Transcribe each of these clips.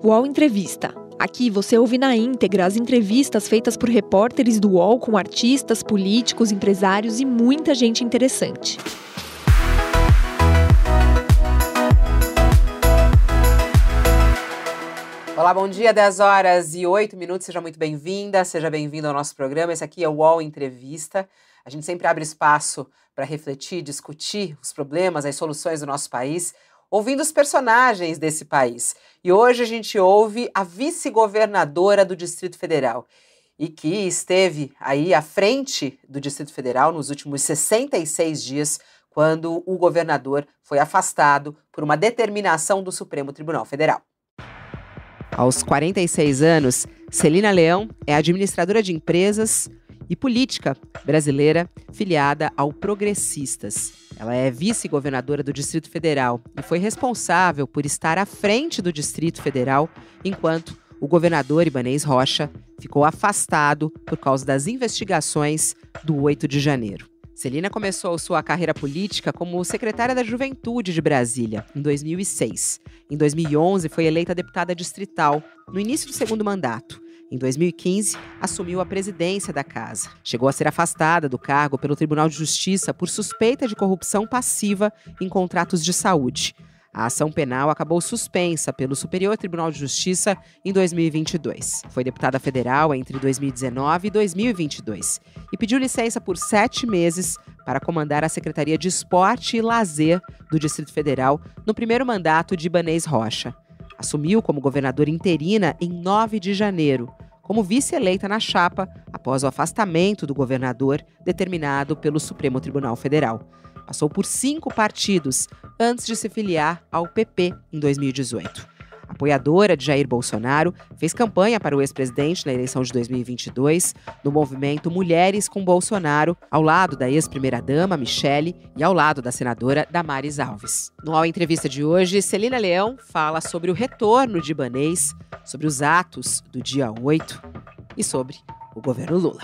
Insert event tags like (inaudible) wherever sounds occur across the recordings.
UOL Entrevista. Aqui você ouve na íntegra as entrevistas feitas por repórteres do UOL com artistas, políticos, empresários e muita gente interessante. Olá, bom dia, 10 horas e 8 minutos. Seja muito bem-vinda, seja bem-vindo ao nosso programa. Esse aqui é o UOL Entrevista. A gente sempre abre espaço para refletir, discutir os problemas, as soluções do nosso país ouvindo os personagens desse país. E hoje a gente ouve a vice-governadora do Distrito Federal e que esteve aí à frente do Distrito Federal nos últimos 66 dias, quando o governador foi afastado por uma determinação do Supremo Tribunal Federal. Aos 46 anos, Celina Leão é administradora de empresas e política brasileira filiada ao Progressistas. Ela é vice-governadora do Distrito Federal e foi responsável por estar à frente do Distrito Federal enquanto o governador Ibanês Rocha ficou afastado por causa das investigações do 8 de janeiro. Celina começou sua carreira política como secretária da Juventude de Brasília, em 2006. Em 2011, foi eleita deputada distrital, no início do segundo mandato. Em 2015, assumiu a presidência da casa. Chegou a ser afastada do cargo pelo Tribunal de Justiça por suspeita de corrupção passiva em contratos de saúde. A ação penal acabou suspensa pelo Superior Tribunal de Justiça em 2022. Foi deputada federal entre 2019 e 2022 e pediu licença por sete meses para comandar a Secretaria de Esporte e Lazer do Distrito Federal no primeiro mandato de Ibanês Rocha. Assumiu como governadora interina em 9 de janeiro, como vice-eleita na chapa após o afastamento do governador determinado pelo Supremo Tribunal Federal. Passou por cinco partidos antes de se filiar ao PP em 2018 apoiadora de Jair Bolsonaro, fez campanha para o ex-presidente na eleição de 2022 no movimento Mulheres com Bolsonaro, ao lado da ex-primeira-dama Michele e ao lado da senadora Damares Alves. No All Entrevista de hoje, Celina Leão fala sobre o retorno de Ibanês, sobre os atos do dia 8 e sobre o governo Lula.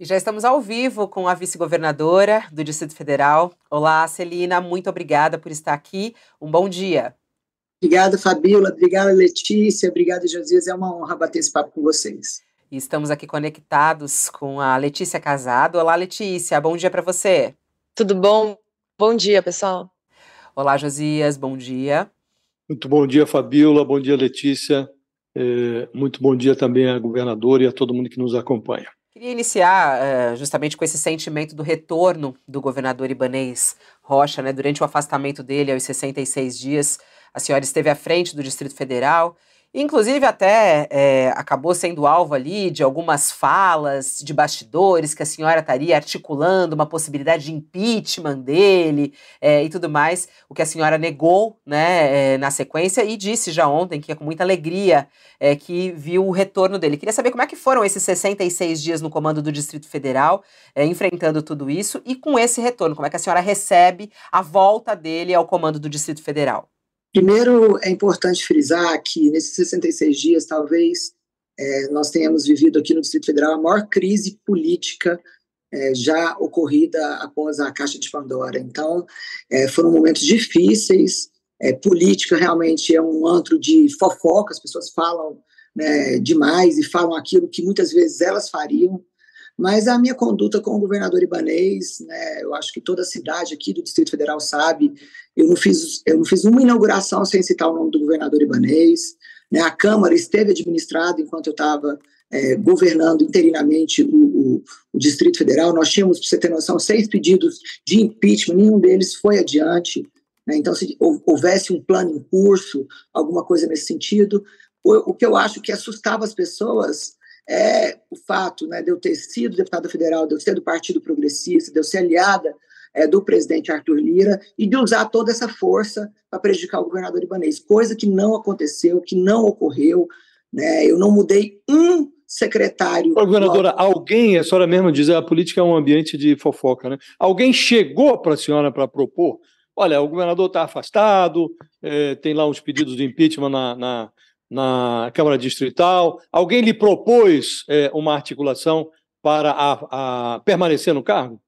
E já estamos ao vivo com a vice-governadora do Distrito Federal. Olá, Celina, muito obrigada por estar aqui. Um bom dia. Obrigada, Fabíola. Obrigada, Letícia. Obrigada, Josias. É uma honra bater esse papo com vocês. E estamos aqui conectados com a Letícia Casado. Olá, Letícia. Bom dia para você. Tudo bom? Bom dia, pessoal. Olá, Josias. Bom dia. Muito bom dia, Fabíola. Bom dia, Letícia. É, muito bom dia também à governadora e a todo mundo que nos acompanha. Queria iniciar uh, justamente com esse sentimento do retorno do governador Ibanês Rocha, né, durante o afastamento dele aos 66 dias. A senhora esteve à frente do Distrito Federal. Inclusive, até é, acabou sendo alvo ali de algumas falas de bastidores que a senhora estaria articulando uma possibilidade de impeachment dele é, e tudo mais, o que a senhora negou né, é, na sequência e disse já ontem que é com muita alegria é, que viu o retorno dele. Queria saber como é que foram esses 66 dias no comando do Distrito Federal, é, enfrentando tudo isso, e com esse retorno, como é que a senhora recebe a volta dele ao comando do Distrito Federal? Primeiro, é importante frisar que nesses 66 dias, talvez, é, nós tenhamos vivido aqui no Distrito Federal a maior crise política é, já ocorrida após a Caixa de Pandora. Então, é, foram momentos difíceis. É, política realmente é um antro de fofoca, as pessoas falam né, demais e falam aquilo que muitas vezes elas fariam. Mas a minha conduta com o governador Ibanês, né, eu acho que toda a cidade aqui do Distrito Federal sabe, eu não fiz, eu não fiz uma inauguração sem citar o nome do governador Ibanês. Né, a Câmara esteve administrada enquanto eu estava é, governando interinamente o, o, o, Distrito Federal. Nós tínhamos, para você ter noção, seis pedidos de impeachment, nenhum deles foi adiante. Né, então, se houvesse um plano em curso, alguma coisa nesse sentido, o, o que eu acho que assustava as pessoas é o fato né, de eu ter sido deputada federal, de eu ser do Partido Progressista, de eu ser aliada é, do presidente Arthur Lira e de usar toda essa força para prejudicar o governador Ibanês, coisa que não aconteceu, que não ocorreu. Né? Eu não mudei um secretário. Ô, governadora, alguém, a senhora mesma diz, a política é um ambiente de fofoca, né? Alguém chegou para a senhora para propor? Olha, o governador está afastado, é, tem lá uns pedidos de impeachment na, na na Câmara Distrital? Alguém lhe propôs é, uma articulação para a, a permanecer no cargo?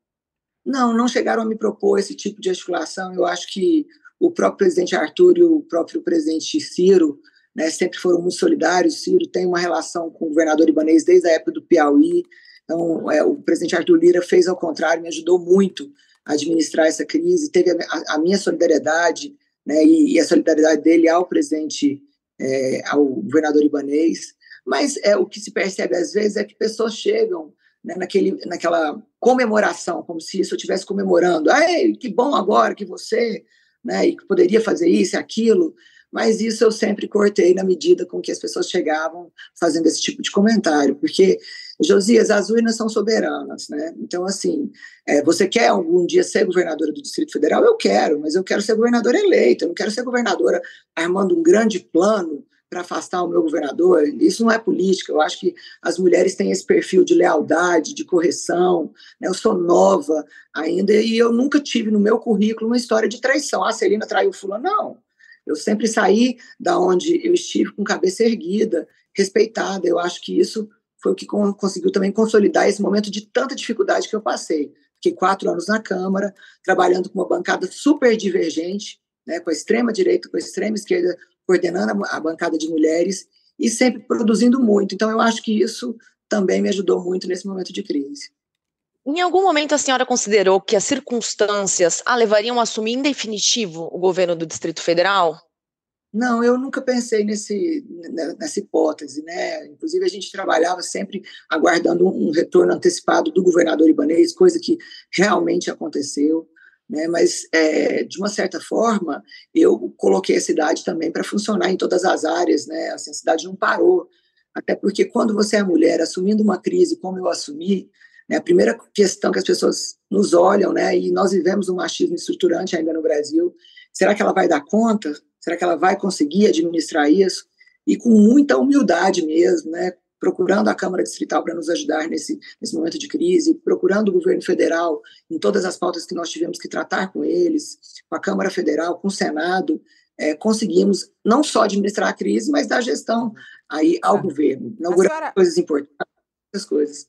Não, não chegaram a me propor esse tipo de articulação. Eu acho que o próprio presidente Arthur e o próprio presidente Ciro né, sempre foram muito solidários. Ciro tem uma relação com o governador Ibanês desde a época do Piauí. Então, é, o presidente Arthur Lira fez ao contrário, me ajudou muito a administrar essa crise, teve a, a minha solidariedade né, e, e, a solidariedade dele ao presidente, é, ao governador Ibanês. Mas é, o que se percebe às vezes é que pessoas chegam né, naquele, naquela comemoração, como se isso eu estivesse comemorando. Ah, que bom agora que você, né, e que poderia fazer isso e aquilo. Mas isso eu sempre cortei na medida com que as pessoas chegavam fazendo esse tipo de comentário, porque, Josias, as urnas são soberanas, né? Então, assim, é, você quer algum dia ser governadora do Distrito Federal? Eu quero, mas eu quero ser governadora eleita, eu não quero ser governadora armando um grande plano para afastar o meu governador. Isso não é política. Eu acho que as mulheres têm esse perfil de lealdade, de correção. Né? Eu sou nova ainda e eu nunca tive no meu currículo uma história de traição. Ah, a Celina traiu fulano. Não. Eu sempre saí da onde eu estive com cabeça erguida, respeitada. Eu acho que isso foi o que conseguiu também consolidar esse momento de tanta dificuldade que eu passei. Fiquei quatro anos na Câmara, trabalhando com uma bancada super divergente, né, com a extrema direita, com a extrema esquerda, coordenando a bancada de mulheres e sempre produzindo muito. Então, eu acho que isso também me ajudou muito nesse momento de crise. Em algum momento a senhora considerou que as circunstâncias a levariam a assumir em definitivo o governo do Distrito Federal? Não, eu nunca pensei nesse, nessa hipótese, né? Inclusive a gente trabalhava sempre aguardando um retorno antecipado do governador ibanês, coisa que realmente aconteceu, né? Mas é, de uma certa forma eu coloquei a cidade também para funcionar em todas as áreas, né? Assim, a cidade não parou, até porque quando você é mulher assumindo uma crise como eu assumi, né? A primeira questão que as pessoas nos olham, né? e nós vivemos um machismo estruturante ainda no Brasil, será que ela vai dar conta? Será que ela vai conseguir administrar isso? E com muita humildade mesmo, né? procurando a Câmara Distrital para nos ajudar nesse, nesse momento de crise, procurando o governo federal em todas as pautas que nós tivemos que tratar com eles, com a Câmara Federal, com o Senado, é, conseguimos não só administrar a crise, mas dar gestão aí ao governo, inaugurar senhora... coisas importantes, essas coisas.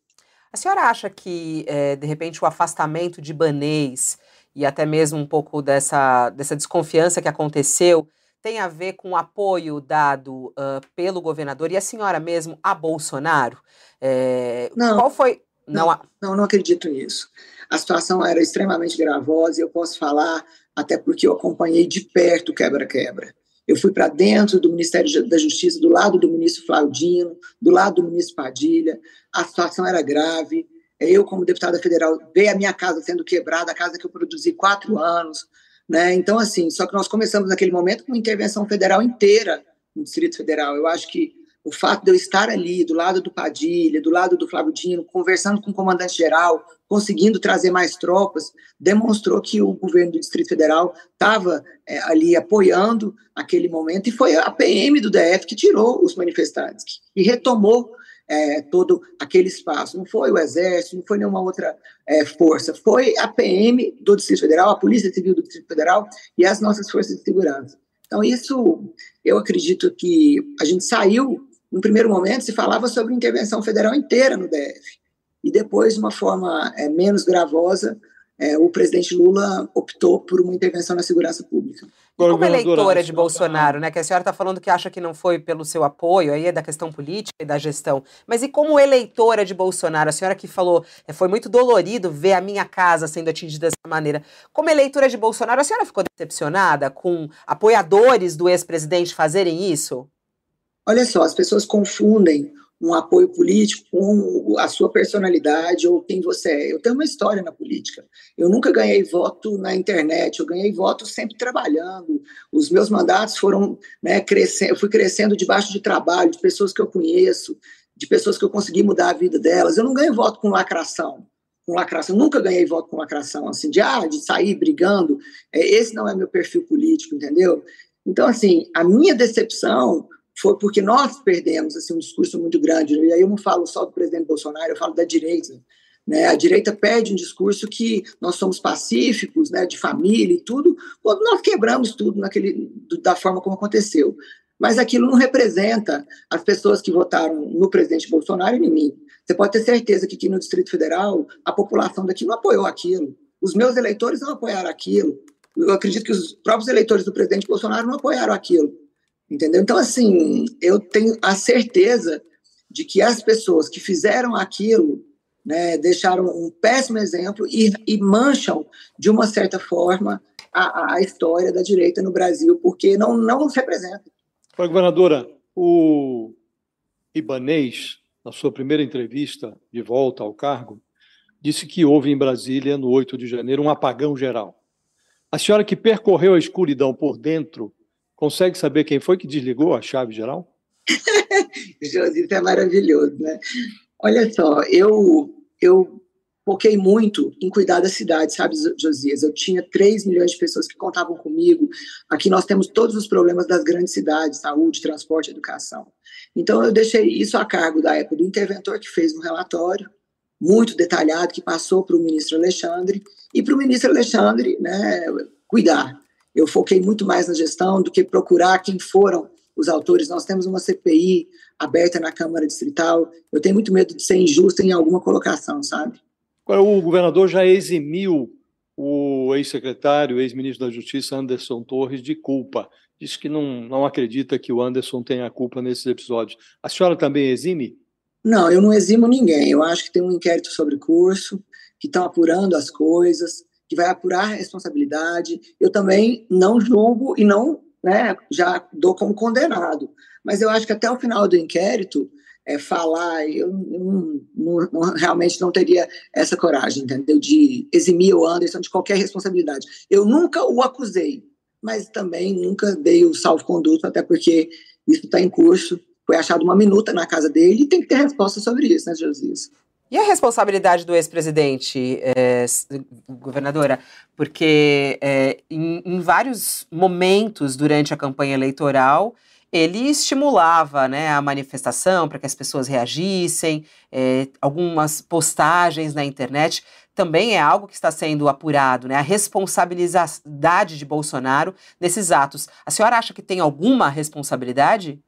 A senhora acha que, é, de repente, o afastamento de Banês e até mesmo um pouco dessa, dessa desconfiança que aconteceu tem a ver com o apoio dado uh, pelo governador e a senhora mesmo a Bolsonaro? É, não, qual foi? Não, não, não, não acredito nisso. A situação era extremamente gravosa e eu posso falar até porque eu acompanhei de perto quebra-quebra. Eu fui para dentro do Ministério da Justiça, do lado do ministro Flaudino, do lado do ministro Padilha. A situação era grave. Eu, como deputada federal, veio a minha casa sendo quebrada, a casa que eu produzi quatro anos. Né? Então, assim, só que nós começamos naquele momento com intervenção federal inteira no Distrito Federal. Eu acho que o fato de eu estar ali, do lado do Padilha, do lado do Flávio Dino, conversando com o comandante-geral, conseguindo trazer mais tropas, demonstrou que o governo do Distrito Federal estava é, ali apoiando aquele momento, e foi a PM do DF que tirou os manifestantes, e retomou é, todo aquele espaço. Não foi o Exército, não foi nenhuma outra é, força, foi a PM do Distrito Federal, a Polícia Civil do Distrito Federal e as nossas forças de segurança. Então, isso, eu acredito que a gente saiu no primeiro momento, se falava sobre intervenção federal inteira no DF. E depois, de uma forma é, menos gravosa, é, o presidente Lula optou por uma intervenção na segurança pública. E como eleitora de Bolsonaro, né, que a senhora está falando que acha que não foi pelo seu apoio, aí é da questão política e da gestão, mas e como eleitora de Bolsonaro, a senhora que falou, é, foi muito dolorido ver a minha casa sendo atingida dessa maneira, como eleitora de Bolsonaro, a senhora ficou decepcionada com apoiadores do ex-presidente fazerem isso? Olha só, as pessoas confundem um apoio político com a sua personalidade ou quem você é. Eu tenho uma história na política. Eu nunca ganhei voto na internet, eu ganhei voto sempre trabalhando. Os meus mandatos foram né, crescendo, eu fui crescendo debaixo de trabalho, de pessoas que eu conheço, de pessoas que eu consegui mudar a vida delas. Eu não ganho voto com lacração. Com lacração, nunca ganhei voto com lacração, assim, de, ah, de sair brigando. É, esse não é meu perfil político, entendeu? Então, assim, a minha decepção foi porque nós perdemos assim, um discurso muito grande. Né? E aí eu não falo só do presidente Bolsonaro, eu falo da direita. Né? A direita perde um discurso que nós somos pacíficos, né, de família e tudo, quando nós quebramos tudo naquele, da forma como aconteceu. Mas aquilo não representa as pessoas que votaram no presidente Bolsonaro e em mim. Você pode ter certeza que aqui no Distrito Federal a população daqui não apoiou aquilo. Os meus eleitores não apoiaram aquilo. Eu acredito que os próprios eleitores do presidente Bolsonaro não apoiaram aquilo. Entendeu? Então, assim, eu tenho a certeza de que as pessoas que fizeram aquilo né, deixaram um péssimo exemplo e, e, mancham, de uma certa forma, a, a, história da direita no Brasil, porque não, não nos representa. Governadora, o Ibanês, na sua primeira entrevista de volta ao cargo, disse que houve em Brasília, no 8 de janeiro, um apagão geral. A senhora que percorreu a escuridão por dentro, consegue saber quem foi que desligou a chave geral? (laughs) Josito é maravilhoso, né? Olha só, eu, eu foquei muito em cuidar da cidade, sabe, Josias? Eu tinha 3 milhões de pessoas que contavam comigo. Aqui nós temos todos os problemas das grandes cidades, saúde, transporte, educação. Então eu deixei isso a cargo da época do interventor que fez um relatório muito detalhado que passou para o ministro Alexandre e para o ministro Alexandre, né, cuidar. Eu foquei muito mais na gestão do que procurar quem foram os autores. Nós temos uma CPI aberta na Câmara Distrital. Eu tenho muito medo de ser injusta em alguma colocação, sabe? O governador já eximiu o ex-secretário, ex-ministro da Justiça, Anderson Torres, de culpa. Diz que não, não acredita que o Anderson tenha culpa nesses episódios. A senhora também exime? Não, eu não eximo ninguém. Eu acho que tem um inquérito sobre curso, que estão apurando as coisas, que vai apurar a responsabilidade. Eu também não julgo e não né, já dou como condenado. Mas eu acho que até o final do inquérito, é, falar, eu, eu não, não, realmente não teria essa coragem, entendeu? De eximir o Anderson de qualquer responsabilidade. Eu nunca o acusei, mas também nunca dei o salvo-conduto, até porque isso está em curso. Foi achado uma minuta na casa dele e tem que ter resposta sobre isso, né, Josias? E a responsabilidade do ex-presidente, é, governadora? Porque é, em, em, vários momentos durante a campanha eleitoral, ele estimulava né, a manifestação para que as pessoas reagissem, é, algumas postagens na internet também é algo que está sendo apurado, né? A responsabilidade de Bolsonaro nesses atos. A senhora acha que tem alguma responsabilidade?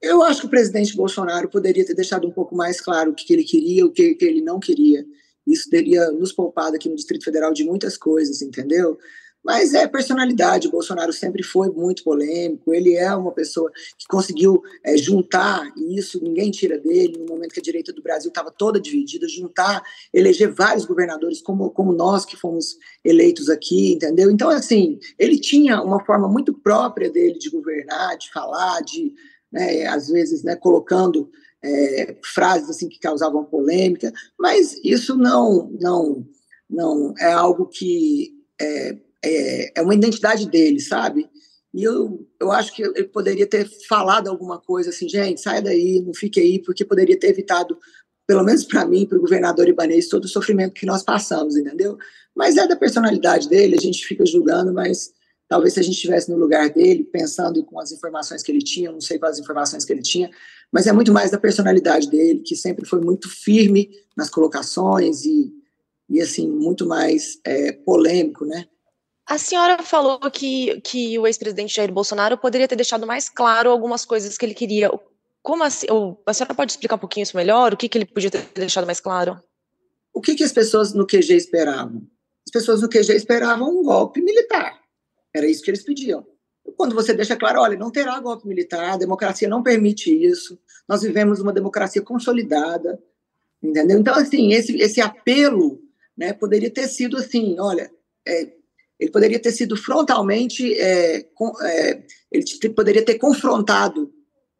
Eu acho que o presidente Bolsonaro poderia ter deixado um pouco mais claro o que ele queria, o que ele não queria. Isso teria nos poupado aqui no Distrito Federal de muitas coisas, entendeu? Mas é personalidade. O Bolsonaro sempre foi muito polêmico. Ele é uma pessoa que conseguiu é, juntar, e isso ninguém tira dele, no momento que a direita do Brasil estava toda dividida, juntar, eleger vários governadores, como, como nós que fomos eleitos aqui, entendeu? Então, assim, ele tinha uma forma muito própria dele de governar, de falar, de né, às vezes né, colocando é, frases assim que causavam polêmica, mas isso não não não é algo que é, é, é uma identidade dele, sabe? E eu, eu acho que ele poderia ter falado alguma coisa assim, gente, sai daí, não fique aí, porque poderia ter evitado, pelo menos para mim, para o governador Ibanez, todo o sofrimento que nós passamos, entendeu? Mas é da personalidade dele, a gente fica julgando, mas Talvez se a gente estivesse no lugar dele, pensando com as informações que ele tinha, não sei quais informações que ele tinha, mas é muito mais da personalidade dele, que sempre foi muito firme nas colocações e, e assim, muito mais é, polêmico, né? A senhora falou que, que o ex-presidente Jair Bolsonaro poderia ter deixado mais claro algumas coisas que ele queria. Como assim? A senhora pode explicar um pouquinho isso melhor? O que, que ele podia ter deixado mais claro? O que, que as pessoas no QG esperavam? As pessoas no QG esperavam um golpe militar. Era isso que eles pediam. Quando você deixa claro, olha, não terá golpe militar, a democracia não permite isso, nós vivemos uma democracia consolidada, entendeu? Então, assim, esse, esse apelo né, poderia ter sido assim, olha, é, ele poderia ter sido frontalmente, é, com, é, ele poderia ter confrontado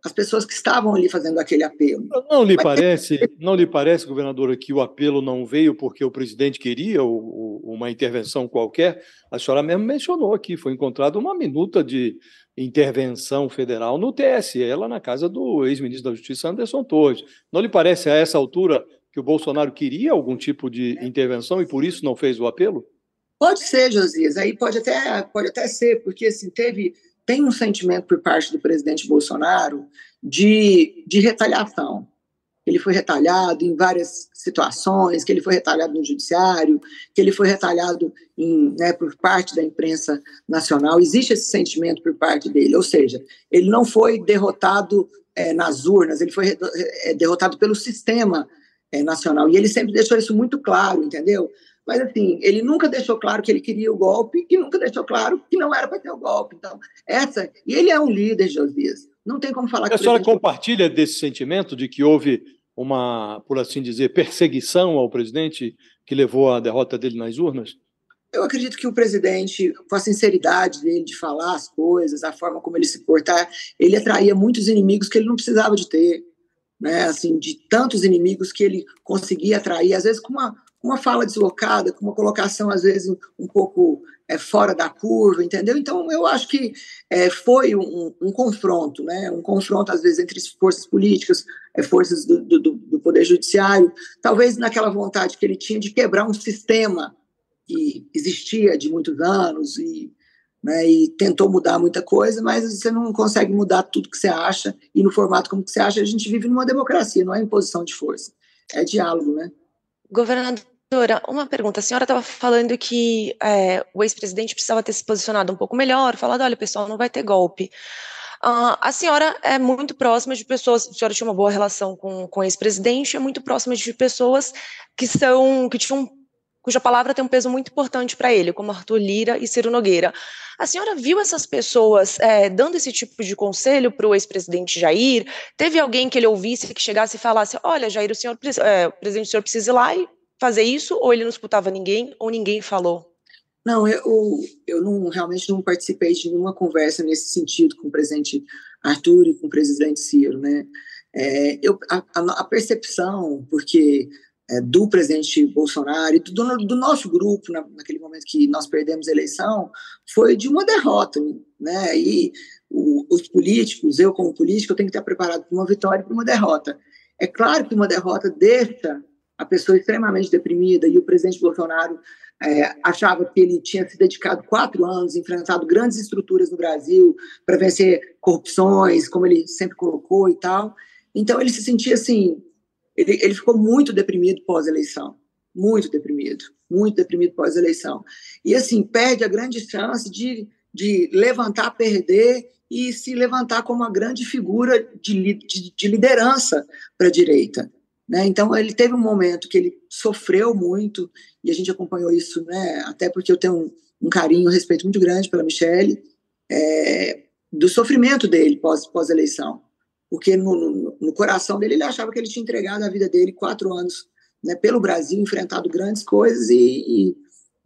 as pessoas que estavam ali fazendo aquele apelo. Não lhe Mas, parece, não lhe parece, governadora, que o apelo não veio porque o presidente queria uma intervenção qualquer? A senhora mesmo mencionou aqui, foi encontrada uma minuta de intervenção federal no TSE, lá na casa do ex-ministro da Justiça Anderson Torres. Não lhe parece a essa altura que o Bolsonaro queria algum tipo de intervenção e por isso não fez o apelo? Pode ser, Josias, aí pode até, pode até ser, porque assim, teve tem um sentimento por parte do presidente Bolsonaro de, de retaliação. Ele foi retalhado em várias situações, que ele foi retalhado no judiciário, que ele foi retalhado em, né, por parte da imprensa nacional. Existe esse sentimento por parte dele, ou seja, ele não foi derrotado é, nas urnas, ele foi é, derrotado pelo sistema é, nacional. E ele sempre deixou isso muito claro, entendeu? Mas assim, ele nunca deixou claro que ele queria o golpe e nunca deixou claro que não era para ter o golpe. Então, essa. E ele é um líder, Josias. Não tem como falar A senhora compartilha desse sentimento de que houve uma, por assim dizer, perseguição ao presidente que levou à derrota dele nas urnas? Eu acredito que o presidente, com a sinceridade dele de falar as coisas, a forma como ele se portar, ele atraía muitos inimigos que ele não precisava de ter, né? Assim, de tantos inimigos que ele conseguia atrair, às vezes com uma, uma fala deslocada, com uma colocação às vezes um pouco é, fora da curva, entendeu? Então eu acho que é, foi um, um, confronto, né? Um confronto às vezes entre forças políticas, é, forças do, do, do poder judiciário, talvez naquela vontade que ele tinha de quebrar um sistema que existia de muitos anos e, né, e tentou mudar muita coisa, mas você não consegue mudar tudo que você acha e no formato como que você acha. A gente vive numa democracia, não é imposição de força, é diálogo, né? Governadora, uma pergunta. A senhora estava falando que é, o ex-presidente precisava ter se posicionado um pouco melhor, falado, olha, pessoal, não vai ter golpe. Uh, a senhora é muito próxima de pessoas, a senhora tinha uma boa relação com, com o ex-presidente, é muito próxima de pessoas que são, que tinham cuja palavra tem um peso muito importante para ele, como Arthur Lira e Ciro Nogueira. A senhora viu essas pessoas é, dando esse tipo de conselho para o ex-presidente Jair? Teve alguém que ele ouvisse, que chegasse e falasse: Olha, Jair, o, senhor, é, o presidente o senhor precisa ir lá e fazer isso? Ou ele não escutava ninguém, ou ninguém falou? Não, eu, eu não, realmente não participei de nenhuma conversa nesse sentido com o presidente Arthur e com o presidente Ciro, né? É, eu, a, a, percepção, porque é, do presidente Bolsonaro e do, do nosso grupo, na, naquele momento que nós perdemos a eleição, foi de uma derrota. Né? E o, os políticos, eu como político, eu tenho que estar preparado para uma vitória e para uma derrota. É claro que uma derrota deixa a pessoa extremamente deprimida e o presidente Bolsonaro é, achava que ele tinha se dedicado quatro anos, enfrentado grandes estruturas no Brasil para vencer corrupções, como ele sempre colocou e tal. Então ele se sentia assim ele, ele ficou muito deprimido pós-eleição, muito deprimido, muito deprimido pós-eleição. E, assim, perde a grande chance de, de levantar, perder e se levantar como uma grande figura de, de, de liderança para a direita. Né? Então, ele teve um momento que ele sofreu muito, e a gente acompanhou isso, né? até porque eu tenho um, um carinho, um respeito muito grande pela Michelle, é, do sofrimento dele pós-eleição porque no, no, no, coração dele ele achava que ele tinha entregado a vida dele quatro anos né, pelo Brasil, enfrentado grandes coisas e, e,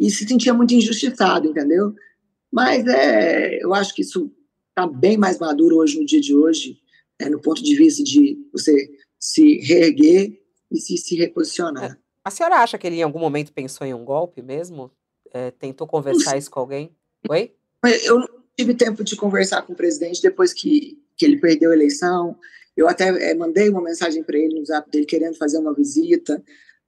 e, se sentia muito injustiçado, entendeu? Mas é, eu acho que isso está bem mais maduro hoje, no dia de hoje, é, no ponto de vista de você se reerguer e se, se reposicionar. A senhora acha que ele em algum momento pensou em um golpe mesmo? É, tentou conversar isso com alguém? Oi? Eu não tive tempo de conversar com o presidente depois que que ele perdeu a eleição. Eu até é, mandei uma mensagem para ele no zap dele querendo fazer uma visita.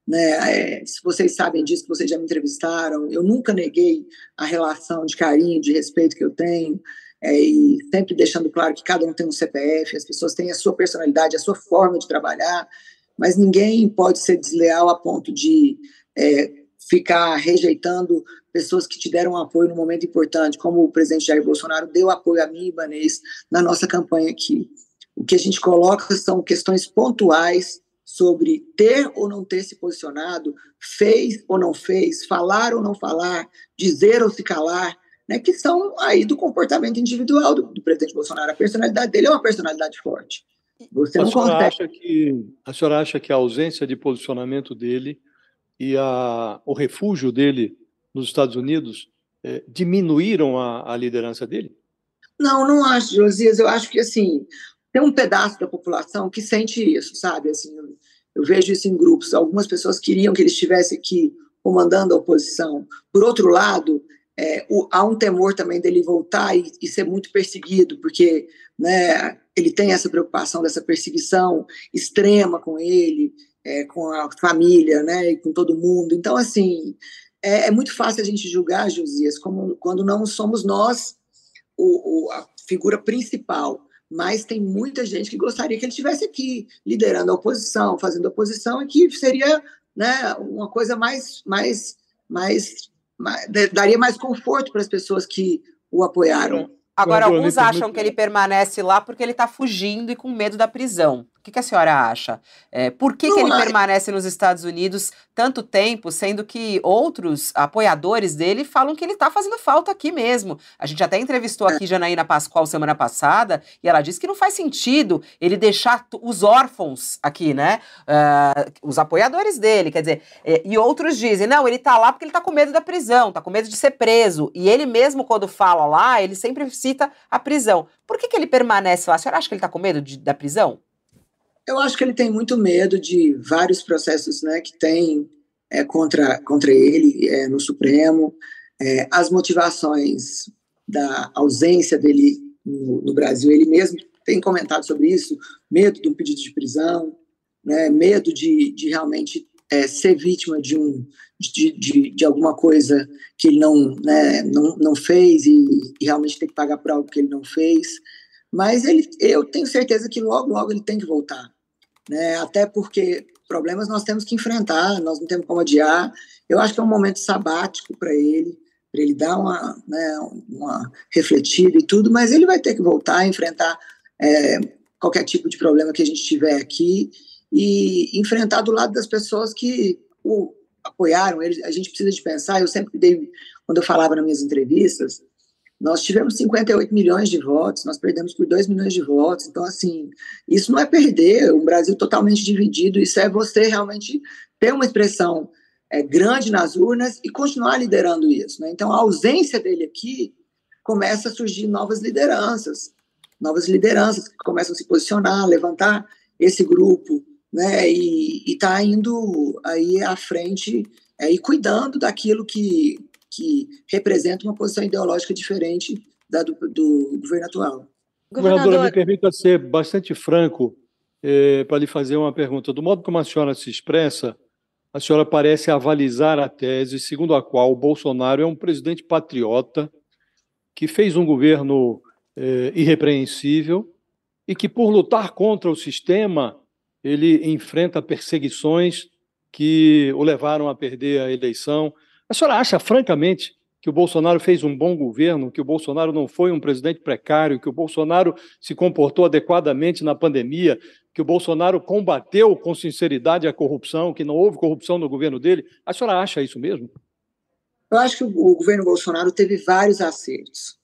Né? É, se vocês sabem disso, vocês já me entrevistaram, eu nunca neguei a relação de carinho, de respeito que eu tenho, é, e sempre deixando claro que cada um tem um CPF, as pessoas têm a sua personalidade, a sua forma de trabalhar, mas ninguém pode ser desleal a ponto de é, ficar rejeitando pessoas que te deram apoio no momento importante, como o presidente Jair Bolsonaro deu apoio a mim, Ibanês, na nossa campanha aqui. O que a gente coloca são questões pontuais sobre ter ou não ter se posicionado, fez ou não fez, falar ou não falar, dizer ou se calar, né, que são aí do comportamento individual do, do presidente Bolsonaro. A personalidade dele é uma personalidade forte. Você não a, senhora consegue... acha que, a senhora acha que a ausência de posicionamento dele e a, o refúgio dele nos Estados Unidos é, diminuíram a, a, liderança dele? Não, não acho, Josias. Eu acho que assim tem um pedaço da população que sente isso, sabe? Assim, eu, eu vejo isso em grupos. Algumas pessoas queriam que ele estivesse aqui comandando a oposição. Por outro lado, é, o, há um temor também dele voltar e, e, ser muito perseguido, porque né, ele tem essa preocupação dessa perseguição extrema com ele, é, com a família, né, e com todo mundo. Então, assim, é, é, muito fácil a gente julgar, Josias, como, quando não somos nós o, o, a figura principal. Mas tem muita gente que gostaria que ele estivesse aqui, liderando a oposição, fazendo oposição, e que seria né, uma coisa mais, mais, mais, mais daria mais conforto para as pessoas que o apoiaram. Agora, alguns acham que ele permanece lá porque ele está fugindo e com medo da prisão. Que, que a senhora acha? É, por que, que ele permanece nos Estados Unidos tanto tempo, sendo que outros apoiadores dele falam que ele está fazendo falta aqui mesmo? A gente até entrevistou aqui Janaína Pascoal semana passada e ela disse que não faz sentido ele deixar os órfãos aqui, né? Uh, os apoiadores dele, quer dizer, é, e outros dizem, não, ele está lá porque ele está com medo da prisão, está com medo de ser preso. E ele mesmo, quando fala lá, ele sempre cita a prisão. Por que, que ele permanece lá? A senhora acha que ele está com medo de, da prisão? Eu acho que ele tem muito medo de vários processos né, que tem é, contra, contra ele é, no Supremo, é, as motivações da ausência dele no, no, Brasil, ele mesmo tem comentado sobre isso, medo de um pedido de prisão, né, medo de, de realmente é, ser vítima de, um, de, de, de, alguma coisa que ele não, né, não, não fez e, e realmente ter que pagar por algo que ele não fez. Mas ele, eu tenho certeza que logo, logo ele tem que voltar né? até porque problemas nós temos que enfrentar, nós não temos como adiar. Eu acho que é um momento sabático para ele, para ele dar uma, né, uma refletida e tudo, mas ele vai ter que voltar a enfrentar é, qualquer tipo de problema que a gente tiver aqui e enfrentar do lado das pessoas que o apoiaram. Ele, a gente precisa de pensar, eu sempre dei, quando eu falava nas minhas entrevistas, nós tivemos 58 milhões de votos, nós perdemos por 2 milhões de votos. Então, assim, isso não é perder, um Brasil totalmente dividido, isso é você realmente ter uma expressão é, grande nas urnas e continuar liderando isso. Né? Então, a ausência dele aqui começa a surgir novas lideranças, novas lideranças que começam a se posicionar, levantar esse grupo, né? E está indo aí à frente é, e cuidando daquilo que que representa uma posição ideológica diferente da do, do governo atual. Governadora, me permita ser bastante franco é, para lhe fazer uma pergunta. Do modo como a senhora se expressa, a senhora parece avalizar a tese segundo a qual o Bolsonaro é um presidente patriota que fez um governo é, irrepreensível e que, por lutar contra o sistema, ele enfrenta perseguições que o levaram a perder a eleição. A senhora acha, francamente, que o Bolsonaro fez um bom governo, que o Bolsonaro não foi um presidente precário, que o Bolsonaro se comportou adequadamente na pandemia, que o Bolsonaro combateu com sinceridade a corrupção, que não houve corrupção no governo dele? A senhora acha isso mesmo? Eu acho que o governo Bolsonaro teve vários acertos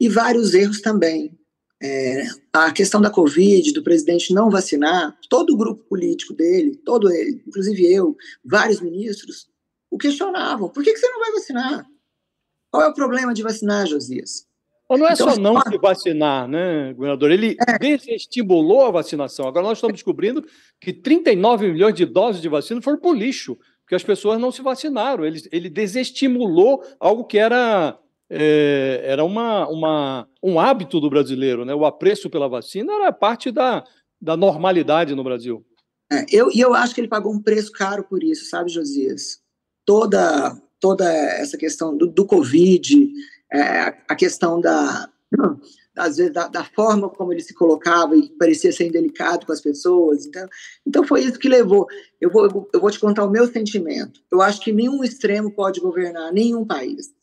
e vários erros também. É, a questão da Covid, do presidente não vacinar, todo o grupo político dele, todo ele, inclusive eu, vários ministros, o questionavam. Por que, que você não vai vacinar? Qual é o problema de vacinar, Josias? Ou não é então, só não se vacinar, né, governador? Ele é. desestimulou a vacinação. Agora nós estamos descobrindo que 39 milhões de doses de vacina foram para o lixo, porque as pessoas não se vacinaram. Ele, ele desestimulou algo que era, é, era uma, uma, um hábito do brasileiro. Né? O apreço pela vacina era parte da, da normalidade no Brasil. É, eu, e eu acho que ele pagou um preço caro por isso, sabe, Josias? Toda, toda essa questão do, do Covid, é, a questão da, (clears throat) às vezes, da, da, forma como ele se colocava e parecia ser indelicado com as pessoas. Então, então foi isso que levou. Eu vou, eu vou te contar o meu sentimento. Eu acho que nenhum extremo pode governar nenhum país.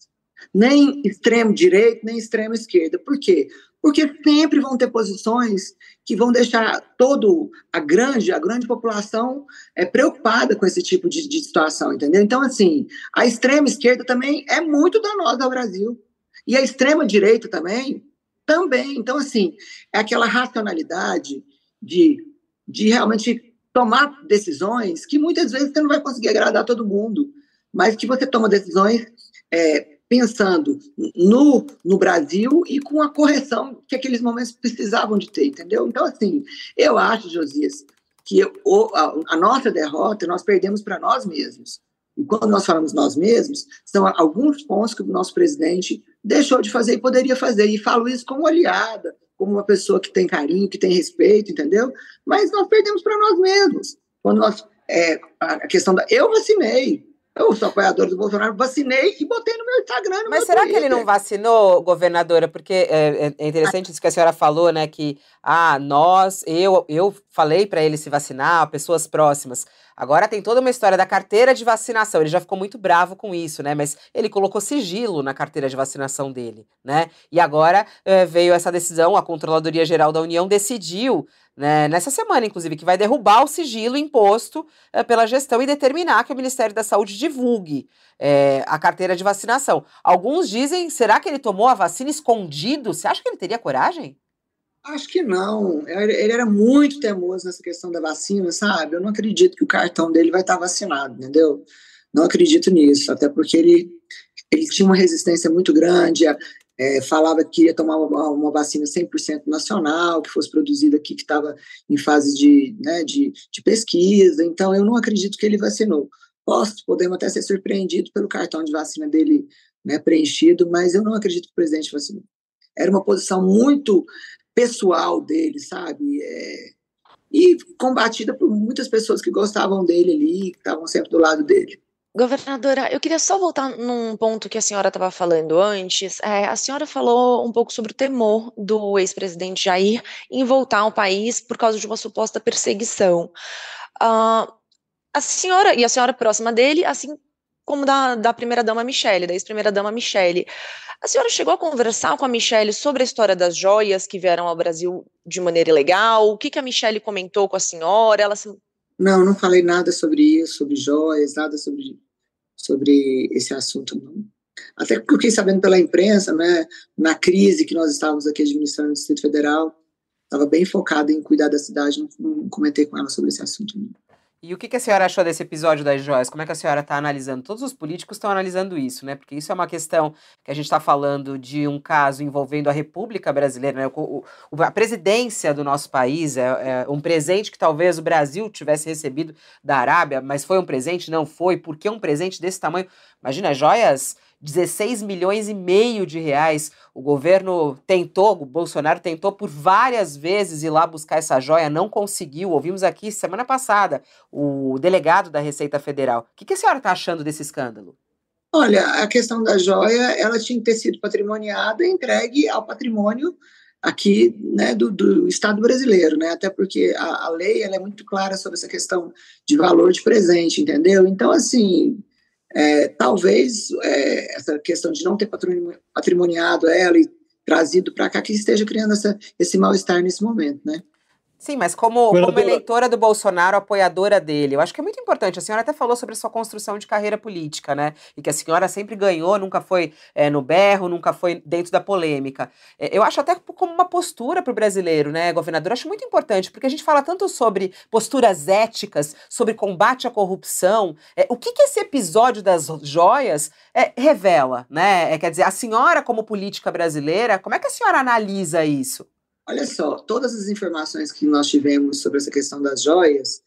Nem extremo direito, nem extremo esquerda. Por quê? Porque sempre vão ter posições que vão deixar todo a grande a grande população é preocupada com esse tipo de, de situação, entendeu? Então assim, a extrema esquerda também é muito danosa ao Brasil e a extrema direita também também. Então assim, é aquela racionalidade de de realmente tomar decisões que muitas vezes você não vai conseguir agradar todo mundo, mas que você toma decisões é, pensando no, no Brasil e com a correção que aqueles momentos precisavam de ter, entendeu? Então, assim, eu acho, Josias, que a, a nossa derrota nós perdemos para nós mesmos. E quando nós falamos nós mesmos, são alguns pontos que o nosso presidente deixou de fazer e poderia fazer. E falo isso como aliada, como uma pessoa que tem carinho, que tem respeito, entendeu? Mas nós perdemos para nós mesmos. Quando nós. É, a questão da. Eu vacinei, eu sou apoiador do Bolsonaro, vacinei e botei no meu Instagram. No Mas meu será Twitter. que ele não vacinou, governadora? Porque é, é, é interessante isso que a senhora falou, né? Que ah, nós, eu, eu falei para ele se vacinar, pessoas próximas. Agora tem toda uma história da carteira de vacinação. Ele já ficou muito bravo com isso, né? Mas ele colocou sigilo na carteira de vacinação dele, né? E agora é, veio essa decisão, a Controladoria Geral da União decidiu né, nessa semana, inclusive, que vai derrubar o sigilo imposto é, pela gestão e determinar que o Ministério da Saúde divulgue é, a carteira de vacinação. Alguns dizem, será que ele tomou a vacina escondido? Você acha que ele teria coragem? Acho que não. Ele era muito teimoso nessa questão da vacina, sabe? Eu não acredito que o cartão dele vai estar vacinado, entendeu? Não acredito nisso, até porque ele, ele tinha uma resistência muito grande, é, falava que queria tomar uma, uma vacina 100% nacional, que fosse produzida aqui, que estava em fase de, né, de, de, pesquisa, então eu não acredito que ele vacinou. Posso, podemos até ser surpreendidos pelo cartão de vacina dele né, preenchido, mas eu não acredito que o presidente vacinou. Era uma posição muito pessoal dele, sabe? É, e combatida por muitas pessoas que gostavam dele ali, que estavam sempre do lado dele. Governadora, eu queria só voltar num ponto que a senhora estava falando antes. É, a senhora falou um pouco sobre o temor do ex-presidente Jair em voltar ao país por causa de uma suposta perseguição. Uh, a senhora, e a senhora próxima dele, assim como da, da primeira-dama Michele, da ex-primeira-dama Michele. A senhora chegou a conversar com a Michele sobre a história das joias que vieram ao Brasil de maneira ilegal? O que, que a Michele comentou com a senhora? Ela se... Não, não falei nada sobre isso, sobre joias, nada sobre sobre esse assunto, não. Até porque sabendo pela imprensa, né, na crise que nós estávamos aqui administrando no Distrito Federal, estava bem focada em cuidar da cidade, não, não, comentei com ela sobre esse assunto. Não. E o que, que, a senhora achou desse episódio das joias? Como é que a senhora está analisando? Todos os políticos estão analisando isso, né? Porque isso é uma questão que a gente está falando de um caso envolvendo a República Brasileira, né? O, o, a presidência do nosso país é, é, um presente que talvez o Brasil tivesse recebido da Arábia, mas foi um presente? Não foi. Por que um presente desse tamanho? Imagina, joias 16 milhões e meio de reais. O governo tentou, o Bolsonaro tentou por várias vezes ir lá buscar essa joia, não conseguiu. Ouvimos aqui semana passada o delegado da Receita Federal. O que, que a senhora está achando desse escândalo? Olha, a questão da joia, ela tinha que ter sido patrimoniada e entregue ao patrimônio aqui né, do, do, Estado brasileiro, né? Até porque a, a lei ela é muito clara sobre essa questão de valor de presente, entendeu? Então, assim, é, talvez é, essa questão de não ter patrimoniado ela e trazido para cá que esteja criando essa, esse mal-estar nesse momento, né? Sim, mas como, como, eleitora do Bolsonaro, apoiadora dele, eu acho que é muito importante. A senhora até falou sobre a sua construção de carreira política, né? E que a senhora sempre ganhou, nunca foi é, no berro, nunca foi dentro da polêmica. É, eu acho até como uma postura para o brasileiro, né, governador? Eu acho muito importante, porque a gente fala tanto sobre posturas éticas, sobre combate à corrupção. É, o que, que esse episódio das joias é, revela, né? É, quer dizer, a senhora, como política brasileira, como é que a senhora analisa isso? Olha só, todas as informações que nós tivemos sobre essa questão das joias,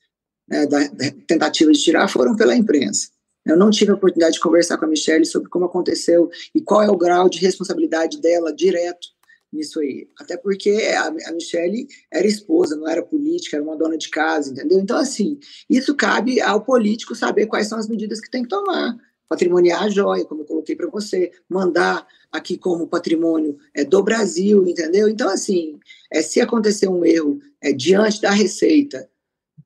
né, da, da, tentativa de tirar, foram pela imprensa. Eu não tive a oportunidade de conversar com a Michelle sobre como aconteceu e qual é o grau de responsabilidade dela direto nisso aí. Até porque a, a Michelle era esposa, não era política, era uma dona de casa, entendeu? Então, assim, isso cabe ao político saber quais são as medidas que tem que tomar patrimoniar a joia, como eu coloquei para você, mandar aqui como patrimônio é, do Brasil, entendeu? Então, assim, é, se acontecer um erro é, diante da Receita,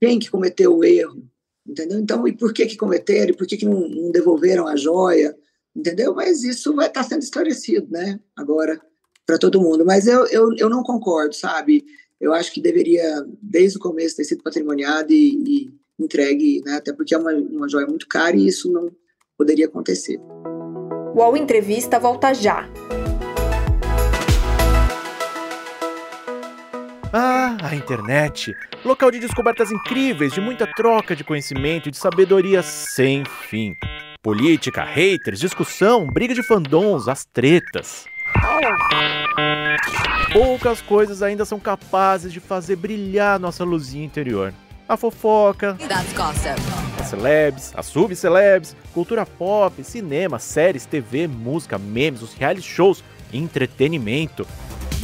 quem que cometeu o erro, entendeu? Então, e por que que cometeram, e por que que não, não devolveram a joia, entendeu? Mas isso vai estar tá sendo esclarecido, né, agora, para todo mundo. Mas eu, eu, eu não concordo, sabe? Eu acho que deveria, desde o começo, ter sido patrimoniado e, e entregue, né? Até porque é uma, uma joia muito cara e isso não poderia acontecer. O UOL Entrevista volta já. Ah, a internet! Local de descobertas incríveis, de muita troca de conhecimento e de sabedoria sem fim. Política, haters, discussão, briga de fandons, as tretas. Poucas coisas ainda são capazes de fazer brilhar nossa luzinha interior a fofoca, as celebs, as subcelebs, cultura pop, cinema, séries, TV, música, memes, os reality shows, entretenimento.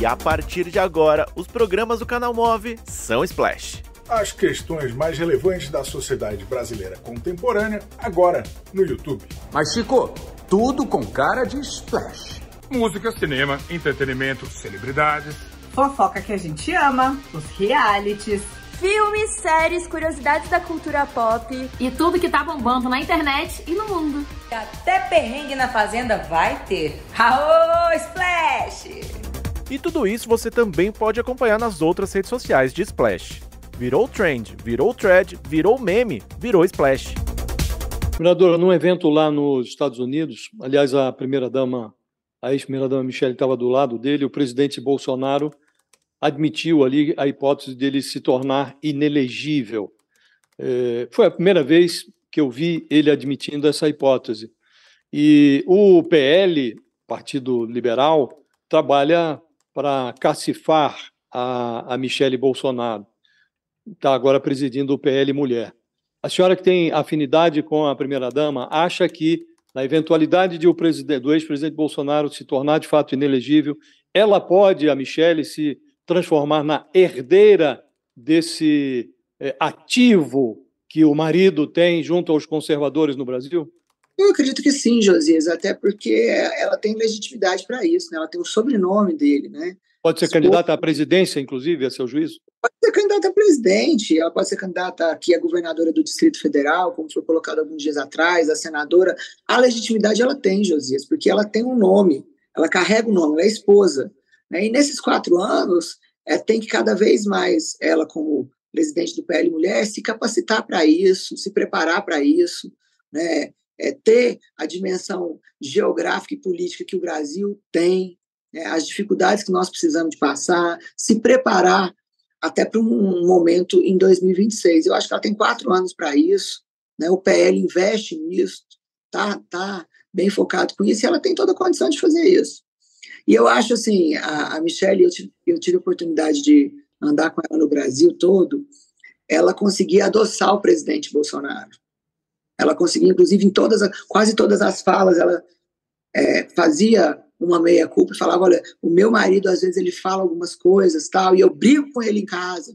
E a partir de agora, os programas do canal Move são Splash. As questões mais relevantes da sociedade brasileira contemporânea, agora no YouTube. Mas Chico, tudo com cara de Splash. Música, cinema, entretenimento, celebridades. Fofoca que a gente ama, os realities filmes, séries, curiosidades da cultura pop e tudo que tá bombando na internet e no mundo. Até perrengue na fazenda vai ter. Aô, Splash! E tudo isso você também pode acompanhar nas outras redes sociais de Splash. Virou trend, virou thread, virou meme, virou Splash. Governadora, num evento lá nos Estados Unidos, aliás, a primeira-dama, a ex-primeira-dama Michelle estava do lado dele, o presidente Bolsonaro admitiu ali a hipótese dele se tornar inelegível. É, foi a primeira vez que eu vi ele admitindo essa hipótese. E o PL, Partido Liberal, trabalha para cacifar a, a Michele Bolsonaro. Está agora presidindo o PL Mulher. A senhora que tem afinidade com a primeira-dama, acha que, na eventualidade de o do ex-presidente Bolsonaro se tornar de fato inelegível, ela pode, a Michele, se transformar na herdeira desse é, ativo que o marido tem junto aos conservadores no Brasil? Eu acredito que sim, Josias, até porque ela tem legitimidade para isso, né? ela tem o sobrenome dele, né? Pode ser candidata à presidência, inclusive, a seu juízo? Pode ser candidata a presidente, ela pode ser candidata aqui a governadora do Distrito Federal, como foi colocado alguns dias atrás, a senadora. A legitimidade ela tem, Josias, porque ela tem um nome, ela carrega o um nome, ela é esposa. Né? E nesses quatro anos, é, tem que cada vez mais ela, como presidente do PL Mulher, se capacitar para isso, se preparar para isso, né? É, ter a dimensão geográfica e política que o Brasil tem, né? as dificuldades que nós precisamos de passar, se preparar até para um momento em 2026. Eu acho que ela tem quatro anos para isso, né? o PL investe nisso, tá, tá bem focado com isso, e ela tem toda a condição de fazer isso. E eu acho assim, a, a Michelle, eu tive, eu tive a oportunidade de andar com ela no Brasil todo, ela conseguia adoçar o presidente Bolsonaro. Ela conseguia, inclusive, em todas, quase todas as falas, ela é, fazia uma meia culpa e falava, olha, o meu marido às vezes ele fala algumas coisas tal e eu brigo com ele em casa,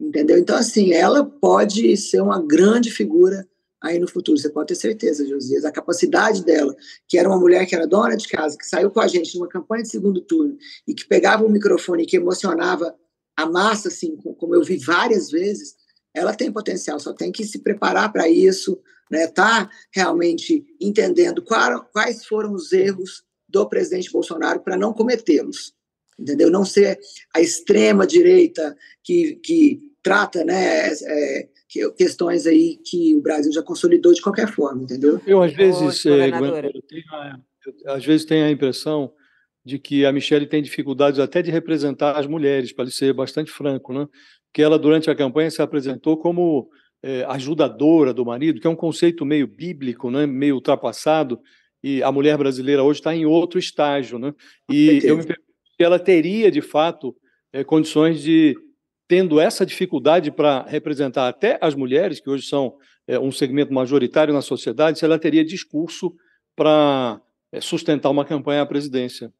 entendeu? Então assim, ela pode ser uma grande figura aí no futuro. Você pode ter certeza, Josias. A capacidade dela, que era uma mulher que era dona de casa, que saiu com a gente numa campanha de segundo turno e que pegava o microfone e que emocionava a massa, assim, como eu vi várias vezes, ela tem potencial, só tem que se preparar para isso, né? Tá realmente entendendo quais foram os erros do presidente Bolsonaro para não cometê-los, entendeu? Não ser a extrema direita que, que trata, né, é, questões aí que o Brasil já consolidou de qualquer forma, entendeu? Eu, às vezes, é, eu tenho a, eu, às vezes tenho a impressão de que a Michelle tem dificuldades até de representar as mulheres, para ser bastante franco, né? que ela, durante a campanha, se apresentou como é, ajudadora do marido, que é um conceito meio bíblico, né? meio ultrapassado, e a mulher brasileira hoje está em outro estágio. Né? E eu me pergunto se ela teria, de fato, é, condições de tendo essa dificuldade para representar até as mulheres, que hoje são é, um segmento majoritário na sociedade, se ela teria discurso para é, sustentar uma campanha à presidência.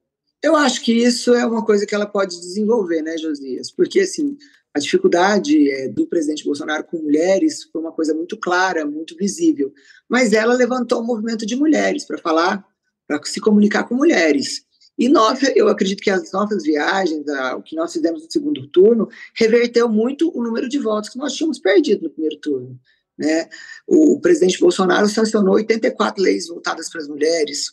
Eu acho que isso é uma coisa que ela pode desenvolver, né, Josias? Porque, assim, a dificuldade é, do presidente Bolsonaro com mulheres foi uma coisa muito clara, muito visível. Mas ela levantou um movimento de mulheres para falar, para se comunicar com mulheres. E nós, eu acredito que as nossas viagens, a, o que nós fizemos no segundo turno, reverteu muito o número de votos que nós tínhamos perdido no primeiro turno. Né? O presidente Bolsonaro sancionou 84 leis voltadas para as mulheres,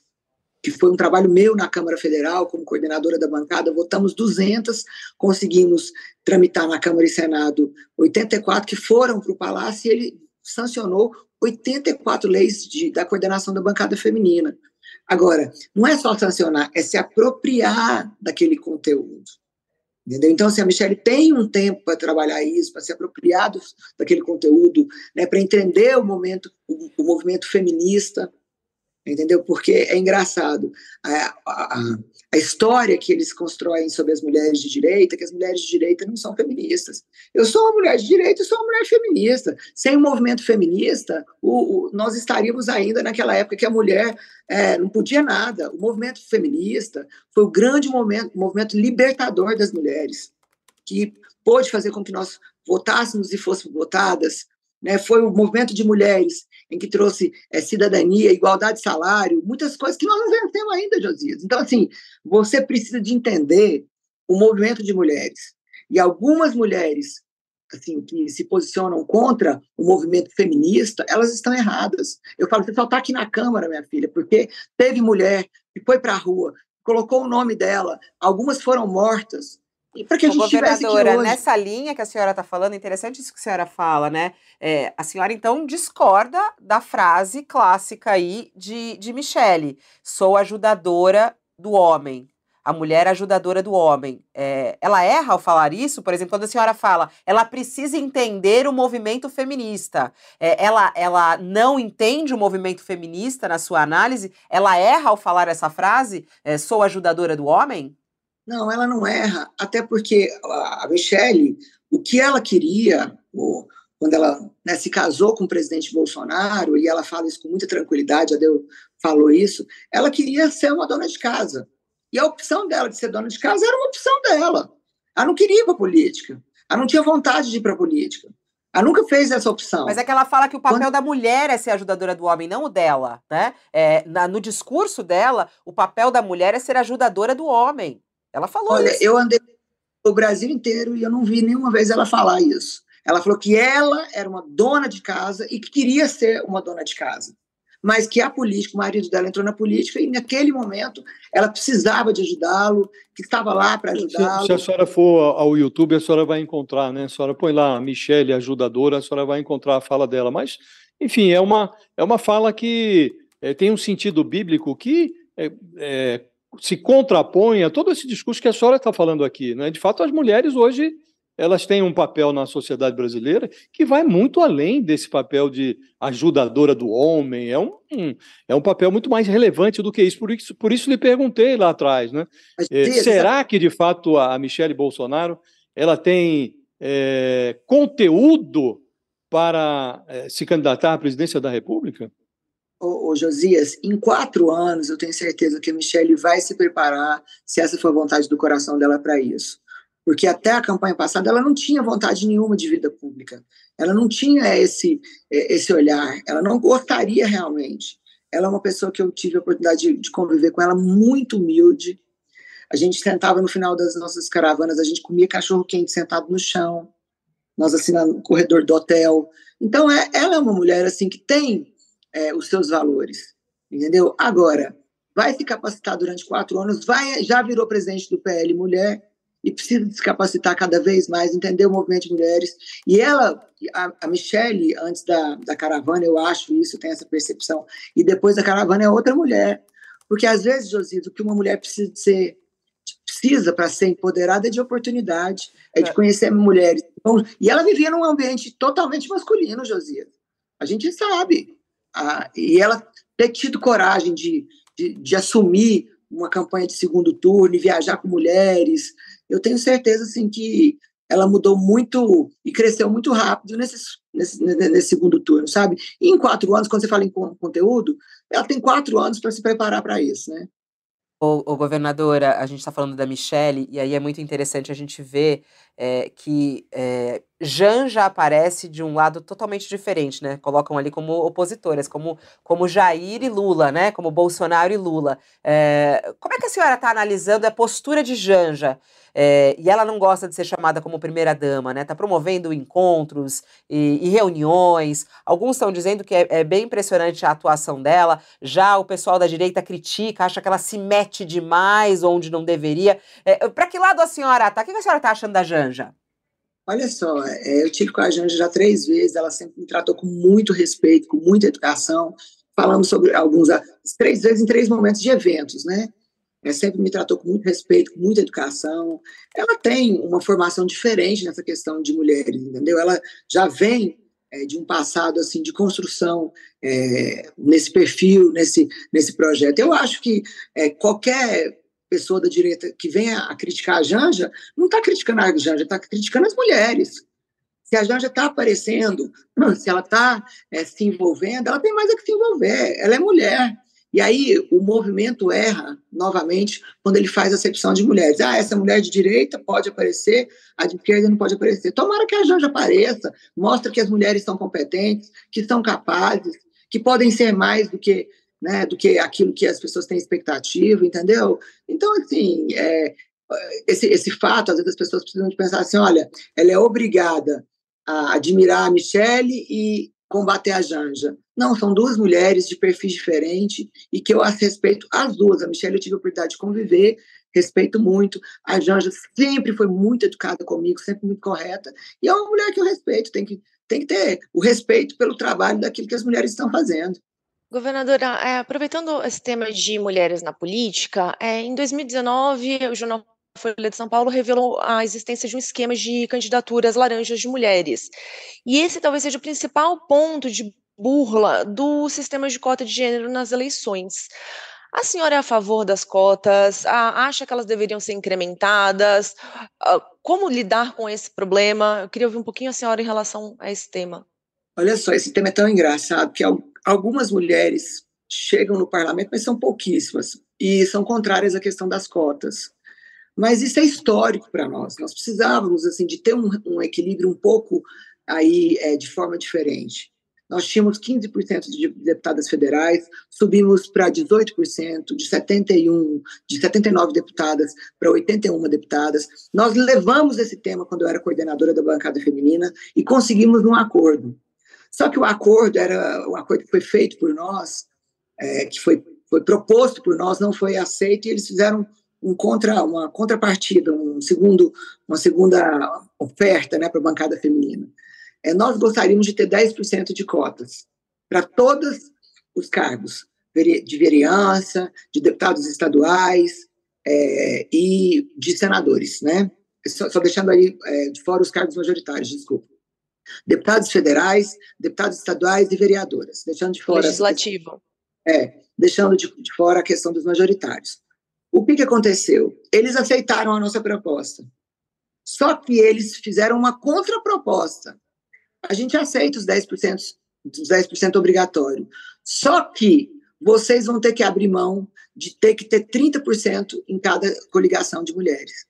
que foi um trabalho meu na Câmara Federal, como coordenadora da bancada, votamos 200, conseguimos tramitar na Câmara e Senado 84 que foram para o Palácio e ele sancionou 84 leis de, da coordenação da bancada feminina. Agora, não é só sancionar, é se apropriar daquele conteúdo. Entendeu? Então, assim, a Michelle tem um tempo para trabalhar isso, para se apropriar do, daquele conteúdo, né, para entender o momento, o, o movimento feminista, entendeu? Porque é engraçado. A, a, a, história que eles constroem sobre as mulheres de direita, que as mulheres de direita não são feministas. Eu sou uma mulher de direita e sou uma mulher feminista. Sem o movimento feminista, o, o, nós estaríamos ainda naquela época que a mulher é, não podia nada. O movimento feminista foi o grande momento, movimento libertador das mulheres, que pôde fazer com que nós votássemos e fôssemos votadas, né, foi o movimento de mulheres em que trouxe é, cidadania, igualdade de salário, muitas coisas que nós não vencemos ainda, Josias. Então, assim, você precisa de entender o movimento de mulheres. E algumas mulheres assim, que se posicionam contra o movimento feminista, elas estão erradas. Eu falo, você só está aqui na Câmara, minha filha, porque teve mulher que foi para a rua, colocou o nome dela, algumas foram mortas, para que a gente aqui hoje. nessa linha que a senhora está falando, interessante isso que a senhora fala, né? É, a senhora, então, discorda da frase clássica aí de, de Michele, sou ajudadora do homem a mulher ajudadora do homem. É, ela erra ao falar isso? Por exemplo, quando a senhora fala, ela precisa entender o movimento feminista. É, ela, ela não entende o movimento feminista na sua análise? Ela erra ao falar essa frase, é, sou ajudadora do homem? Não, ela não erra, até porque a Michelle, o que ela queria, quando ela né, se casou com o presidente Bolsonaro, e ela fala isso com muita tranquilidade, a Deus falou isso, ela queria ser uma dona de casa. E a opção dela de ser dona de casa era uma opção dela. Ela não queria ir para política. Ela não tinha vontade de ir para política. Ela nunca fez essa opção. Mas é que ela fala que o papel Quando... da mulher é ser ajudadora do homem, não o dela, né? É, na, no discurso dela, o papel da mulher é ser ajudadora do homem. Ela falou Olha, isso. eu andei o Brasil inteiro e eu não vi nenhuma vez ela falar isso. Ela falou que ela era uma dona de casa e que queria ser uma dona de casa mas que a política, o marido dela entrou na política e naquele momento ela precisava de ajudá-lo, que estava lá para ajudá-lo. Se, se, a senhora for ao YouTube, a senhora vai encontrar, né? A senhora põe lá Michelle ajudadora, a senhora vai encontrar a fala dela. Mas, enfim, é uma, é uma fala que é, tem um sentido bíblico que é, é, se contrapõe a todo esse discurso que a senhora está falando aqui. Né? De fato, as mulheres hoje elas têm um papel na sociedade brasileira que vai muito além desse papel de ajudadora do homem. É um, é um papel muito mais relevante do que isso. Por isso, por isso lhe perguntei lá atrás, né? É, será que de fato a Michele Bolsonaro ela tem é, conteúdo para é, se candidatar à presidência da República? Ô, Josias, em quatro anos eu tenho certeza que a Michelle vai se preparar, se essa for a vontade do coração dela para isso porque até a campanha passada ela não tinha vontade nenhuma de vida pública, ela não tinha esse, é, esse olhar, ela não gostaria realmente. Ela é uma pessoa que eu tive a oportunidade de, de conviver com ela, muito humilde. A gente sentava no final das nossas caravanas, a gente comia cachorro quente sentado no chão, nós assim no corredor do hotel. Então, é, ela é uma mulher assim que tem é, os seus valores, entendeu? Agora, vai se capacitar durante quatro anos, vai, já virou presidente do PL Mulher, e precisa se capacitar cada vez mais, entender o movimento de mulheres. E ela, a, a Michelle, antes da, da caravana, eu acho isso, tem essa percepção, e depois da caravana é outra mulher. Porque às vezes, Josias, o que uma mulher precisa ser precisa para ser empoderada é de oportunidade, é de é. conhecer mulheres. Então, e ela vivia num ambiente totalmente masculino, Josias. A gente sabe. Ah, e ela ter tido coragem de, de, de, assumir uma campanha de segundo turno e viajar com mulheres, eu tenho certeza assim que ela mudou muito e cresceu muito rápido nesse, nesse, nesse segundo turno, sabe? E em quatro anos, quando você fala em conteúdo, ela tem quatro anos para se preparar para isso, né? Ô, ô, governadora, a gente está falando da Michelle, e aí é muito interessante a gente ver é, que é, Janja aparece de um lado totalmente diferente, né? Colocam ali como opositoras, como, como Jair e Lula, né? Como Bolsonaro e Lula. É, como é que a senhora está analisando a postura de Janja? É, e ela não gosta de ser chamada como primeira-dama, né? Está promovendo encontros e, e, reuniões. Alguns estão dizendo que é, é, bem impressionante a atuação dela. Já o pessoal da direita critica, acha que ela se mete demais onde não deveria. É, Para que lado a senhora está? O que a senhora está achando da Janja? Olha só, é, eu tive com a Janja já três vezes, ela sempre me tratou com muito respeito, com muita educação. Falamos sobre alguns, três vezes em três momentos de eventos, né? é, sempre me tratou com muito respeito, com muita educação. Ela tem uma formação diferente nessa questão de mulheres, entendeu? Ela já vem é, de um passado assim de construção é, nesse perfil, nesse, nesse projeto. Eu acho que é, qualquer pessoa da direita que venha a criticar a Janja, não está criticando a Janja, está criticando as mulheres. Se a Janja está aparecendo, (clears throat) se ela está é, se envolvendo, ela tem mais a que se envolver. Ela é mulher. E aí o movimento erra novamente quando ele faz acepção de mulheres. Ah, essa mulher de direita pode aparecer, a de esquerda não pode aparecer. Tomara que a Janja apareça, mostra que as mulheres são competentes, que são capazes, que podem ser mais do que, né, do que aquilo que as pessoas têm expectativa, entendeu? Então, assim, é, esse, esse fato, às vezes as pessoas precisam de pensar assim, olha, ela é obrigada a admirar a Michelle e combater a Janja. Não, são duas mulheres de perfis diferentes e que eu as respeito as duas. A Michelle eu tive a oportunidade de conviver, respeito muito. A Janja sempre foi muito educada comigo, sempre muito correta. E é uma mulher que eu respeito, tem que, tem que ter o respeito pelo trabalho daquilo que as mulheres estão fazendo. Governadora, é, aproveitando esse tema de mulheres na política, é, em 2019 o jornal Folha de São Paulo revelou a existência de um esquema de candidaturas laranjas de mulheres. E esse talvez seja o principal ponto de burla do sistema de cota de gênero nas eleições. A senhora é a favor das cotas? acha que elas deveriam ser incrementadas? Ah, como lidar com esse problema? Eu queria ouvir um pouquinho a senhora em relação a esse tema. Olha só, esse tema é tão engraçado que algumas mulheres chegam no parlamento, mas são pouquíssimas, e são contrárias à questão das cotas. Mas isso é histórico para nós. Nós precisávamos assim de ter um, um equilíbrio um pouco aí é, de forma diferente. Nós tínhamos 15% de deputadas federais, subimos para 18%, de 71, de 79 deputadas para 81 deputadas. Nós levamos esse tema quando eu era coordenadora da bancada feminina e conseguimos um acordo. Só que o acordo era o acordo que foi feito por nós, é, que foi, foi proposto por nós, não foi aceito e eles fizeram um contra, uma contrapartida, um segundo, uma segunda oferta né, para a bancada feminina. É, nós gostaríamos de ter 10% de cotas para todos os cargos de vereança, de deputados estaduais é, e de senadores, né? Só, só deixando aí é, de fora os cargos majoritários, desculpa. Deputados federais, deputados estaduais e vereadoras, deixando de fora. Legislativo. É, deixando de, de fora a questão dos majoritários. O que, que aconteceu? Eles aceitaram a nossa proposta. Só que eles fizeram uma contraproposta. A gente aceita os 10%, os 10% obrigatório. Só que vocês vão ter que abrir mão de ter que ter 30% em cada coligação de mulheres.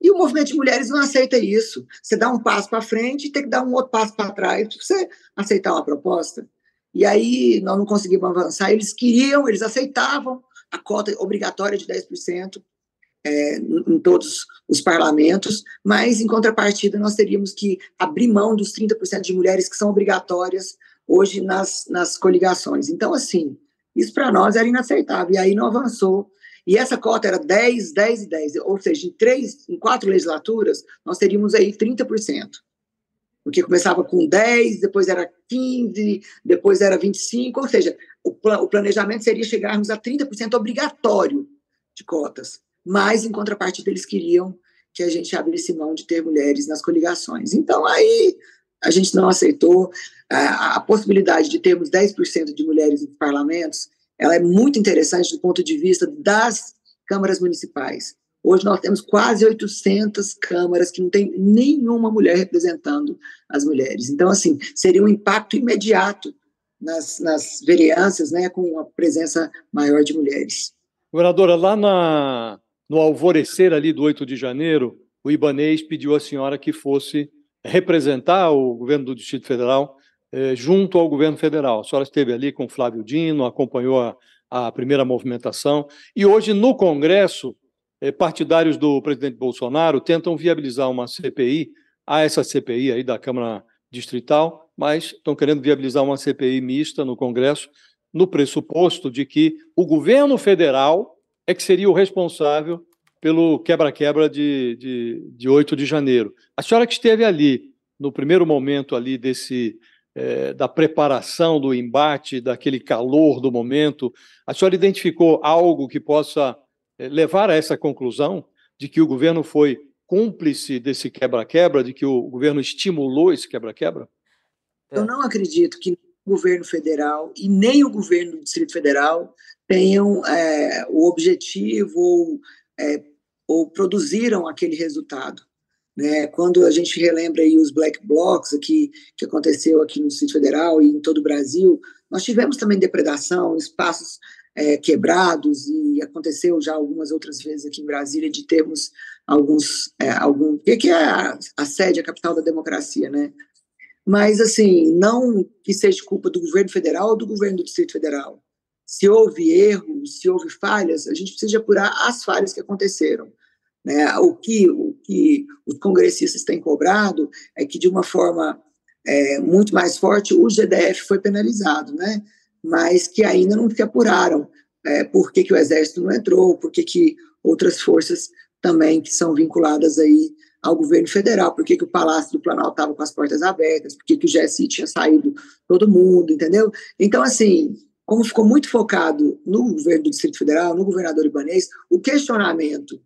E o movimento de mulheres não aceita isso. Você dá um passo para frente e tem que dar um outro passo para trás para você aceitar uma proposta. E aí nós não conseguimos avançar. Eles queriam, eles aceitavam, a cota obrigatória de 10% é, em todos os parlamentos, mas, em contrapartida, nós teríamos que abrir mão dos 30% de mulheres que são obrigatórias hoje nas, nas coligações. Então, assim, isso para nós era inaceitável, e aí não avançou. E essa cota era 10, 10 e 10, ou seja, em, três, em quatro legislaturas, nós teríamos aí 30% porque começava com 10, depois era 15, depois era 25, ou seja, o, pl o planejamento seria chegarmos a 30% obrigatório de cotas, mas em contrapartida eles queriam que a gente abrisse mão de ter mulheres nas coligações. Então aí a gente não aceitou a, a possibilidade de termos 10% de mulheres nos parlamentos, ela é muito interessante do ponto de vista das câmaras municipais. Hoje nós temos quase 800 câmaras que não tem nenhuma mulher representando as mulheres. Então, assim, seria um impacto imediato nas, nas vereanças, né, com a presença maior de mulheres. Governadora, lá na, no alvorecer ali do 8 de janeiro, o Ibanês pediu à senhora que fosse representar o governo do Distrito Federal eh, junto ao governo federal. A senhora esteve ali com Flávio Dino, acompanhou a, a primeira movimentação, e hoje no Congresso eh, partidários do presidente Bolsonaro tentam viabilizar uma CPI, há essa CPI aí da Câmara Distrital, mas estão querendo viabilizar uma CPI mista no Congresso, no pressuposto de que o governo federal é que seria o responsável pelo quebra-quebra de, de, de 8 de janeiro. A senhora que esteve ali, no primeiro momento ali desse é, da preparação do embate, daquele calor do momento, a senhora identificou algo que possa eh, levar a essa conclusão de que o governo foi cúmplice desse quebra-quebra, de que o governo estimulou esse quebra-quebra? Eu não acredito que o governo federal e nem o governo do Distrito Federal tenham é, o objetivo ou, é, ou produziram aquele resultado. Né? Quando a gente relembra aí os black blocs aqui, que aconteceu aqui no Distrito Federal e em todo o Brasil, nós tivemos também depredação, espaços é, quebrados e aconteceu já algumas outras vezes aqui em Brasília de termos alguns é, algum o que é a, a sede a capital da democracia né? Mas assim não que seja culpa do governo federal ou do governo do Distrito Federal. Se houve erros se houve falhas a gente precisa apurar as falhas que aconteceram Né? O, que, o que os congressistas têm cobrado é que, de uma forma é, muito mais forte, o GDF foi penalizado, né? mas que ainda não se apuraram é, por que, que o Exército não entrou, por que, que outras forças também que são vinculadas aí ao governo federal, por que, que o Palácio do Planalto estava com as portas abertas, por que, que o GSI tinha saído todo mundo, entendeu? Então, assim, como ficou muito focado no governo do Distrito Federal, no governador Ibanês, o questionamento,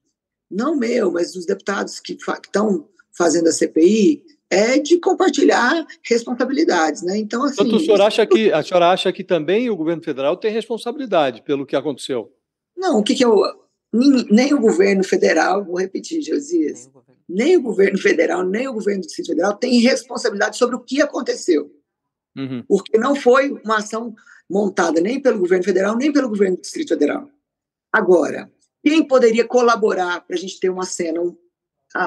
não meu, mas dos deputados que estão fazendo a CPI, é de compartilhar responsabilidades, né? Então, assim... Tanto o senhor acha que, a senhora acha que também o governo federal tem responsabilidade pelo que aconteceu? Não, o que, que eu... Nem, nem o governo federal, vou repetir, Josias, nem o governo federal, nem o governo do Distrito Federal tem responsabilidade sobre o que aconteceu. Uhum. Porque não foi uma ação montada nem pelo governo federal, nem pelo governo do Distrito Federal. Agora, quem poderia colaborar para a gente ter uma cena um,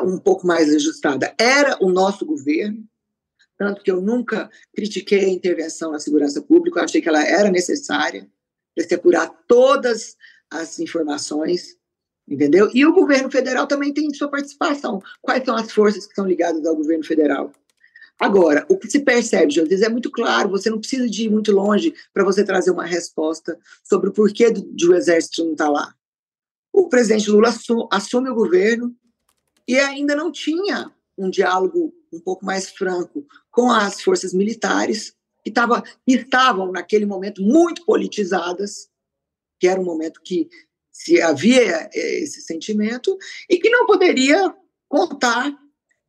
um pouco mais ajustada? Era o nosso governo, tanto que eu nunca critiquei a intervenção na segurança pública, eu achei que ela era necessária para se apurar todas as informações, entendeu? E o governo federal também tem sua participação. Quais são as forças que estão ligadas ao governo federal? Agora, o que se percebe, Josias, é muito claro, você não precisa de ir muito longe para você trazer uma resposta sobre o porquê do, de o exército não estar tá lá. O presidente Lula assume o governo e ainda não tinha um diálogo um pouco mais franco com as forças militares, que, tava, estavam, naquele momento, muito politizadas, que era um momento que se havia eh, esse sentimento, e que não poderia contar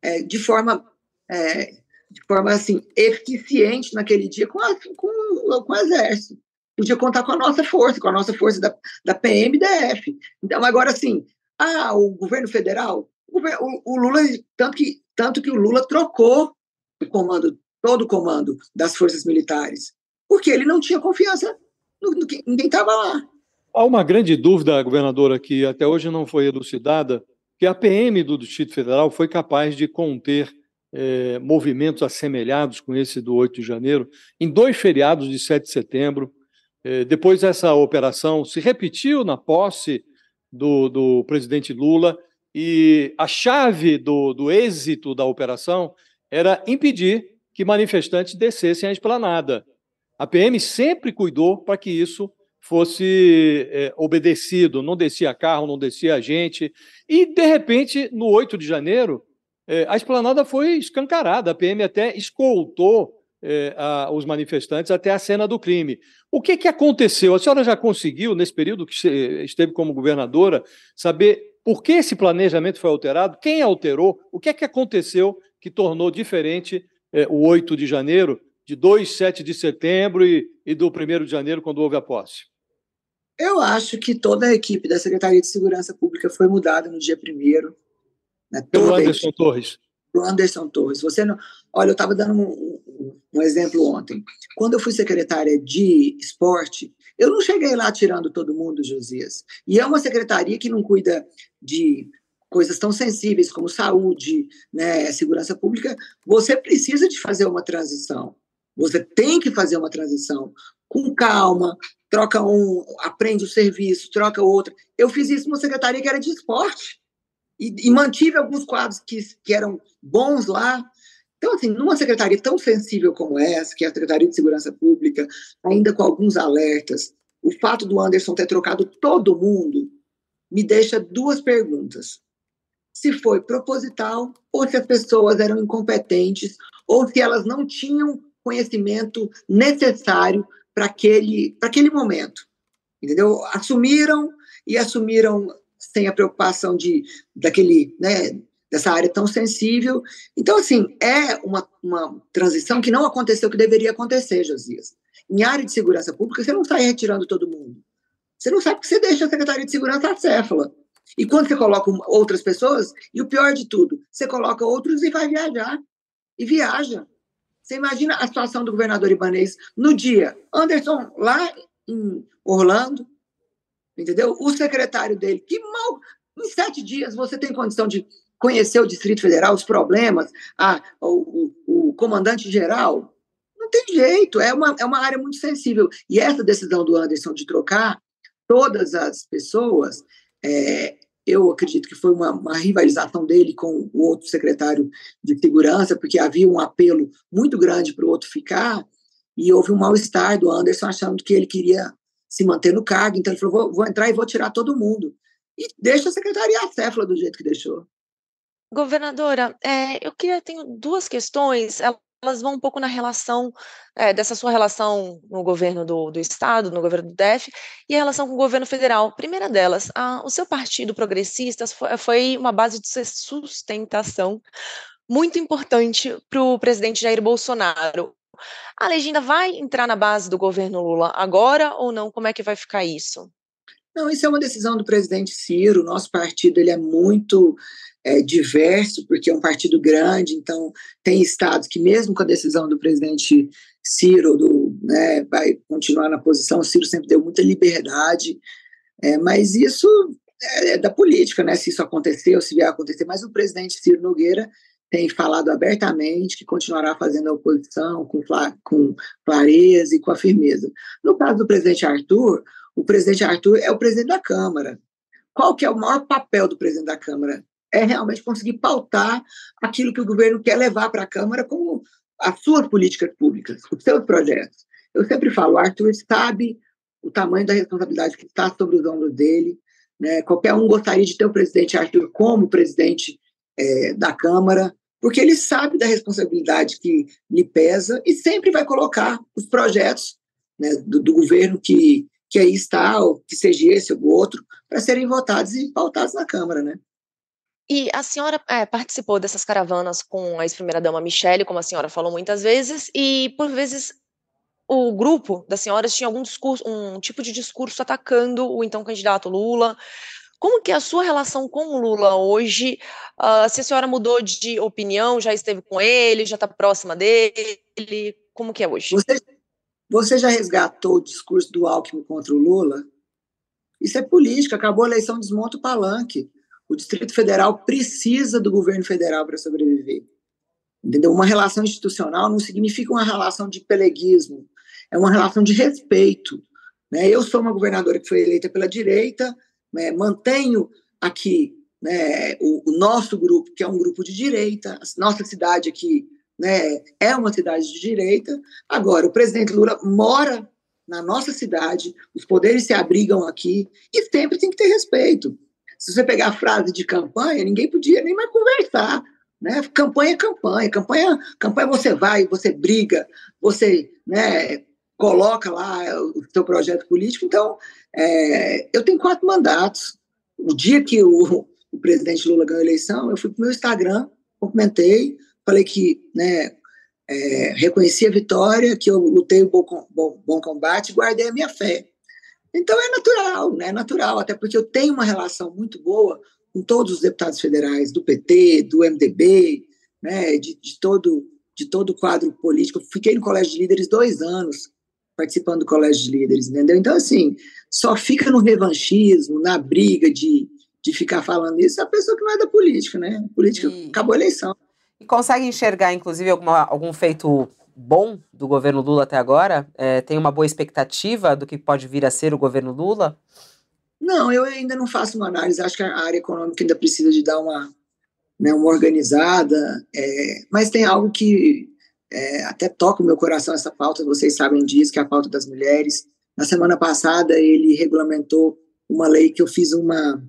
é, de forma é, de forma assim eficiente naquele dia com, a, com, com o exército. Podia contar com a nossa força, com a nossa força da, da PM e da F. Então, agora assim, ah, o governo federal, o, o, Lula, tanto que, tanto que o Lula trocou o comando, todo o comando das forças militares, porque ele não tinha confiança no, no em quem estava lá. Há uma grande dúvida, governadora, que até hoje não foi elucidada, que a PM do Distrito Federal foi capaz de conter é, movimentos assemelhados com esse do 8 de janeiro, em dois feriados de 7 de setembro. É, depois, essa operação se repetiu na posse do, do presidente Lula, e a chave do, do êxito da operação era impedir que manifestantes descessem à esplanada. A PM sempre cuidou para que isso fosse é, obedecido, não descia carro, não descia gente. E, de repente, no 8 de janeiro, é, a esplanada foi escancarada, a PM até escoltou é, a, os manifestantes até a cena do crime. O que, que aconteceu? A senhora já conseguiu, nesse período que esteve como governadora, saber por que esse planejamento foi alterado? Quem alterou? O que é que aconteceu que tornou diferente é, o 8 de janeiro, de 2, 7 de setembro e, e do 1 de janeiro, quando houve a posse? Eu acho que toda a equipe da Secretaria de Segurança Pública foi mudada no dia 1 né? Pelo Anderson Torres. Pelo Anderson Torres. Você não... Olha, eu estava dando um, um, exemplo ontem. Quando eu fui secretária de esporte, eu não cheguei lá tirando todo mundo, Josias. E é uma secretaria que não cuida de coisas tão sensíveis como saúde, né, segurança pública. Você precisa de fazer uma transição. Você tem que fazer uma transição com calma, troca um, aprende o serviço, troca outro. Eu fiz isso numa secretaria que era de esporte e, e mantive alguns quadros que, que eram bons lá. Então, assim, numa secretaria tão sensível como essa, que é a Secretaria de Segurança Pública, ainda com alguns alertas, o fato do Anderson ter trocado todo mundo me deixa duas perguntas. Se foi proposital, ou se as pessoas eram incompetentes, ou se elas não tinham conhecimento necessário para aquele, aquele momento. Entendeu? Assumiram e assumiram sem a preocupação de daquele, né, dessa área tão sensível. Então, assim, é uma, uma transição que não aconteceu que deveria acontecer, Josias. Em área de segurança pública, você não sai retirando todo mundo. Você não sabe que você deixa a Secretaria de Segurança acéfala. E quando você coloca outras pessoas, e o pior de tudo, você coloca outros e vai viajar. E viaja. Você imagina a situação do governador Ibanês no dia. Anderson, lá em Orlando, entendeu? O secretário dele, que mal, em sete dias você tem condição de conhecer o Distrito Federal, os problemas, a, o, o, o comandante-geral. Não tem jeito, é uma, é uma área muito sensível. E essa decisão do Anderson de trocar todas as pessoas, é, eu acredito que foi uma, uma, rivalização dele com o outro secretário de segurança, porque havia um apelo muito grande para o outro ficar, e houve um mal-estar do Anderson achando que ele queria se manter no cargo, então ele falou, vou, vou entrar e vou tirar todo mundo. E deixa a secretaria acéfala do jeito que deixou. Governadora, é, eu queria, tenho duas questões, elas vão um pouco na relação, é, dessa sua relação no governo do, do Estado, no governo do DF, e a relação com o governo federal. Primeira delas, a, o seu partido progressista foi uma base de sustentação muito importante para o presidente Jair Bolsonaro. A legenda vai entrar na base do governo Lula agora ou não? Como é que vai ficar isso? Não, isso é uma decisão do presidente Ciro. Nosso partido ele é muito é, diverso, porque é um partido grande, então tem estados que, mesmo com a decisão do presidente Ciro, do, né, vai continuar na posição, o Ciro sempre deu muita liberdade, é, mas isso é, é da política, né? Se isso acontecer ou se vier a acontecer, mas o presidente Ciro Nogueira tem falado abertamente que continuará fazendo a oposição com, com clareza e com a firmeza. No caso do presidente Arthur, o presidente Arthur é o presidente da Câmara. Qual que é o maior papel do presidente da Câmara? É realmente conseguir pautar aquilo que o governo quer levar para a Câmara como as suas políticas públicas, os seus projetos. Eu sempre falo, o Arthur sabe o tamanho da responsabilidade que está sobre os ombros dele. Né? Qualquer um gostaria de ter o presidente Arthur como presidente é, da Câmara, porque ele sabe da responsabilidade que lhe pesa e sempre vai colocar os projetos né, do, do, governo que, que aí está, ou que seja esse ou outro, para serem votados e pautados na Câmara, né? E a senhora é, participou dessas caravanas com a ex-primeira-dama Michele, como a senhora falou muitas vezes, e por vezes o grupo das senhoras tinha algum discurso, um tipo de discurso atacando o então candidato Lula, como que é a sua relação com o Lula hoje? Uh, se a senhora mudou de opinião, já esteve com ele, já está próxima dele? Como que é hoje? Você, você já resgatou o discurso do Alckmin contra o Lula? Isso é política, acabou a eleição, desmonta o palanque. O Distrito Federal precisa do governo federal para sobreviver. Entendeu? Uma relação institucional não significa uma relação de peleguismo, é uma relação de respeito. Né? Eu sou uma governadora que foi eleita pela direita, né, mantenho aqui né, o, o, nosso grupo, que é um grupo de direita, nossa cidade aqui né, é uma cidade de direita. Agora, o presidente Lula mora na nossa cidade, os poderes se abrigam aqui e sempre tem que ter respeito. Se você pegar a frase de campanha, ninguém podia nem mais conversar. Né? Campanha é campanha, campanha, campanha você vai, você briga, você né, coloca lá o seu projeto político. Então, é, eu tenho quatro mandatos. O dia que o, o presidente Lula ganhou a eleição, eu fui para o meu Instagram, cumprimentei, falei que né, é, reconheci a vitória, que eu lutei o bom, bom, bom combate e guardei a minha fé. Então é natural, né? É natural, até porque eu tenho uma relação muito boa com todos os deputados federais do PT, do MDB, né? De, de todo de todo o quadro político. Eu fiquei no Colégio de Líderes dois anos participando do colégio de líderes, entendeu? Então, assim, só fica no revanchismo, na briga de, de ficar falando isso, a pessoa que não é da política, né? A política e, acabou a eleição. E consegue enxergar, inclusive, alguma, algum feito bom do governo Lula até agora? É, tem uma boa expectativa do que pode vir a ser o governo Lula? Não, eu ainda não faço uma análise. Acho que a área econômica ainda precisa de dar uma, né, uma organizada, é, mas tem algo que é, até toca o meu coração essa pauta, vocês sabem disso, que é a pauta das mulheres. Na semana passada, ele regulamentou uma lei que eu fiz uma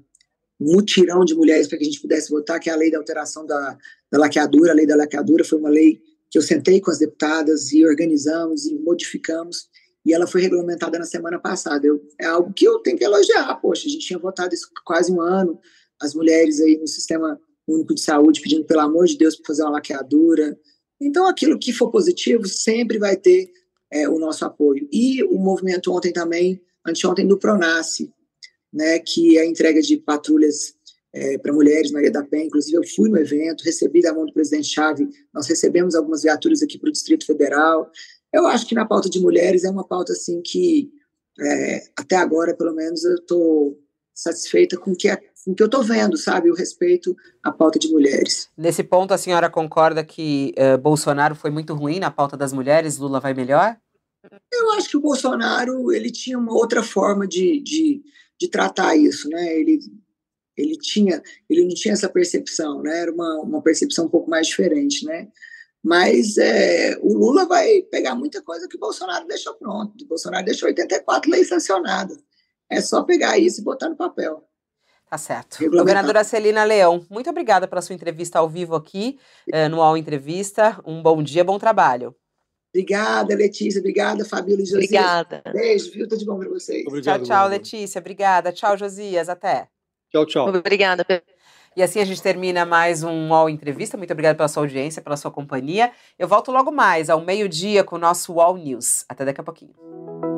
um mutirão de mulheres para que a gente pudesse votar, que é a lei da alteração da, da laqueadura. A lei da laqueadura foi uma lei que eu sentei com as deputadas e organizamos e modificamos, e ela foi regulamentada na semana passada. Eu, é algo que eu tenho que elogiar. Poxa, a gente tinha votado isso quase um ano, as mulheres aí no sistema único de saúde pedindo, pelo amor de Deus, para fazer uma laqueadura, então, aquilo que for positivo sempre vai ter é, o nosso apoio. E o movimento ontem também, anteontem, do Pronace, né, que é a entrega de patrulhas é, para mulheres, Maria da Penha. Inclusive, eu fui no evento, recebi da mão do presidente Chave, nós recebemos algumas viaturas aqui para o Distrito Federal. Eu acho que na pauta de mulheres é uma pauta assim que, é, até agora, pelo menos, eu estou satisfeita com que a o que eu estou vendo, sabe, o respeito à pauta de mulheres. Nesse ponto, a senhora concorda que uh, Bolsonaro foi muito ruim na pauta das mulheres, Lula vai melhor? Eu acho que o Bolsonaro ele tinha uma outra forma de, de, de tratar isso, né? Ele, ele tinha, ele não tinha essa percepção, né? Era uma, uma percepção um pouco mais diferente, né? Mas é, o Lula vai pegar muita coisa que o Bolsonaro deixou pronto. O Bolsonaro deixou 84 leis sancionadas. É só pegar isso e botar no papel. Tá certo. Governadora Celina Leão, muito obrigada pela sua entrevista ao vivo aqui eh, no UOL Entrevista. Um bom dia, bom trabalho. Obrigada, Letícia. Obrigada, Fabíola e Josias. Obrigada. Beijo, viu? Tudo de bom para vocês. Obrigado, tchau, tchau, Letícia. Obrigada. Tchau, Josias. Até. Tchau, tchau. Obrigada. E assim a gente termina mais um UOL Entrevista. Muito obrigada pela sua audiência, pela sua companhia. Eu volto logo mais, ao meio-dia, com o nosso UOL News. Até daqui a pouquinho.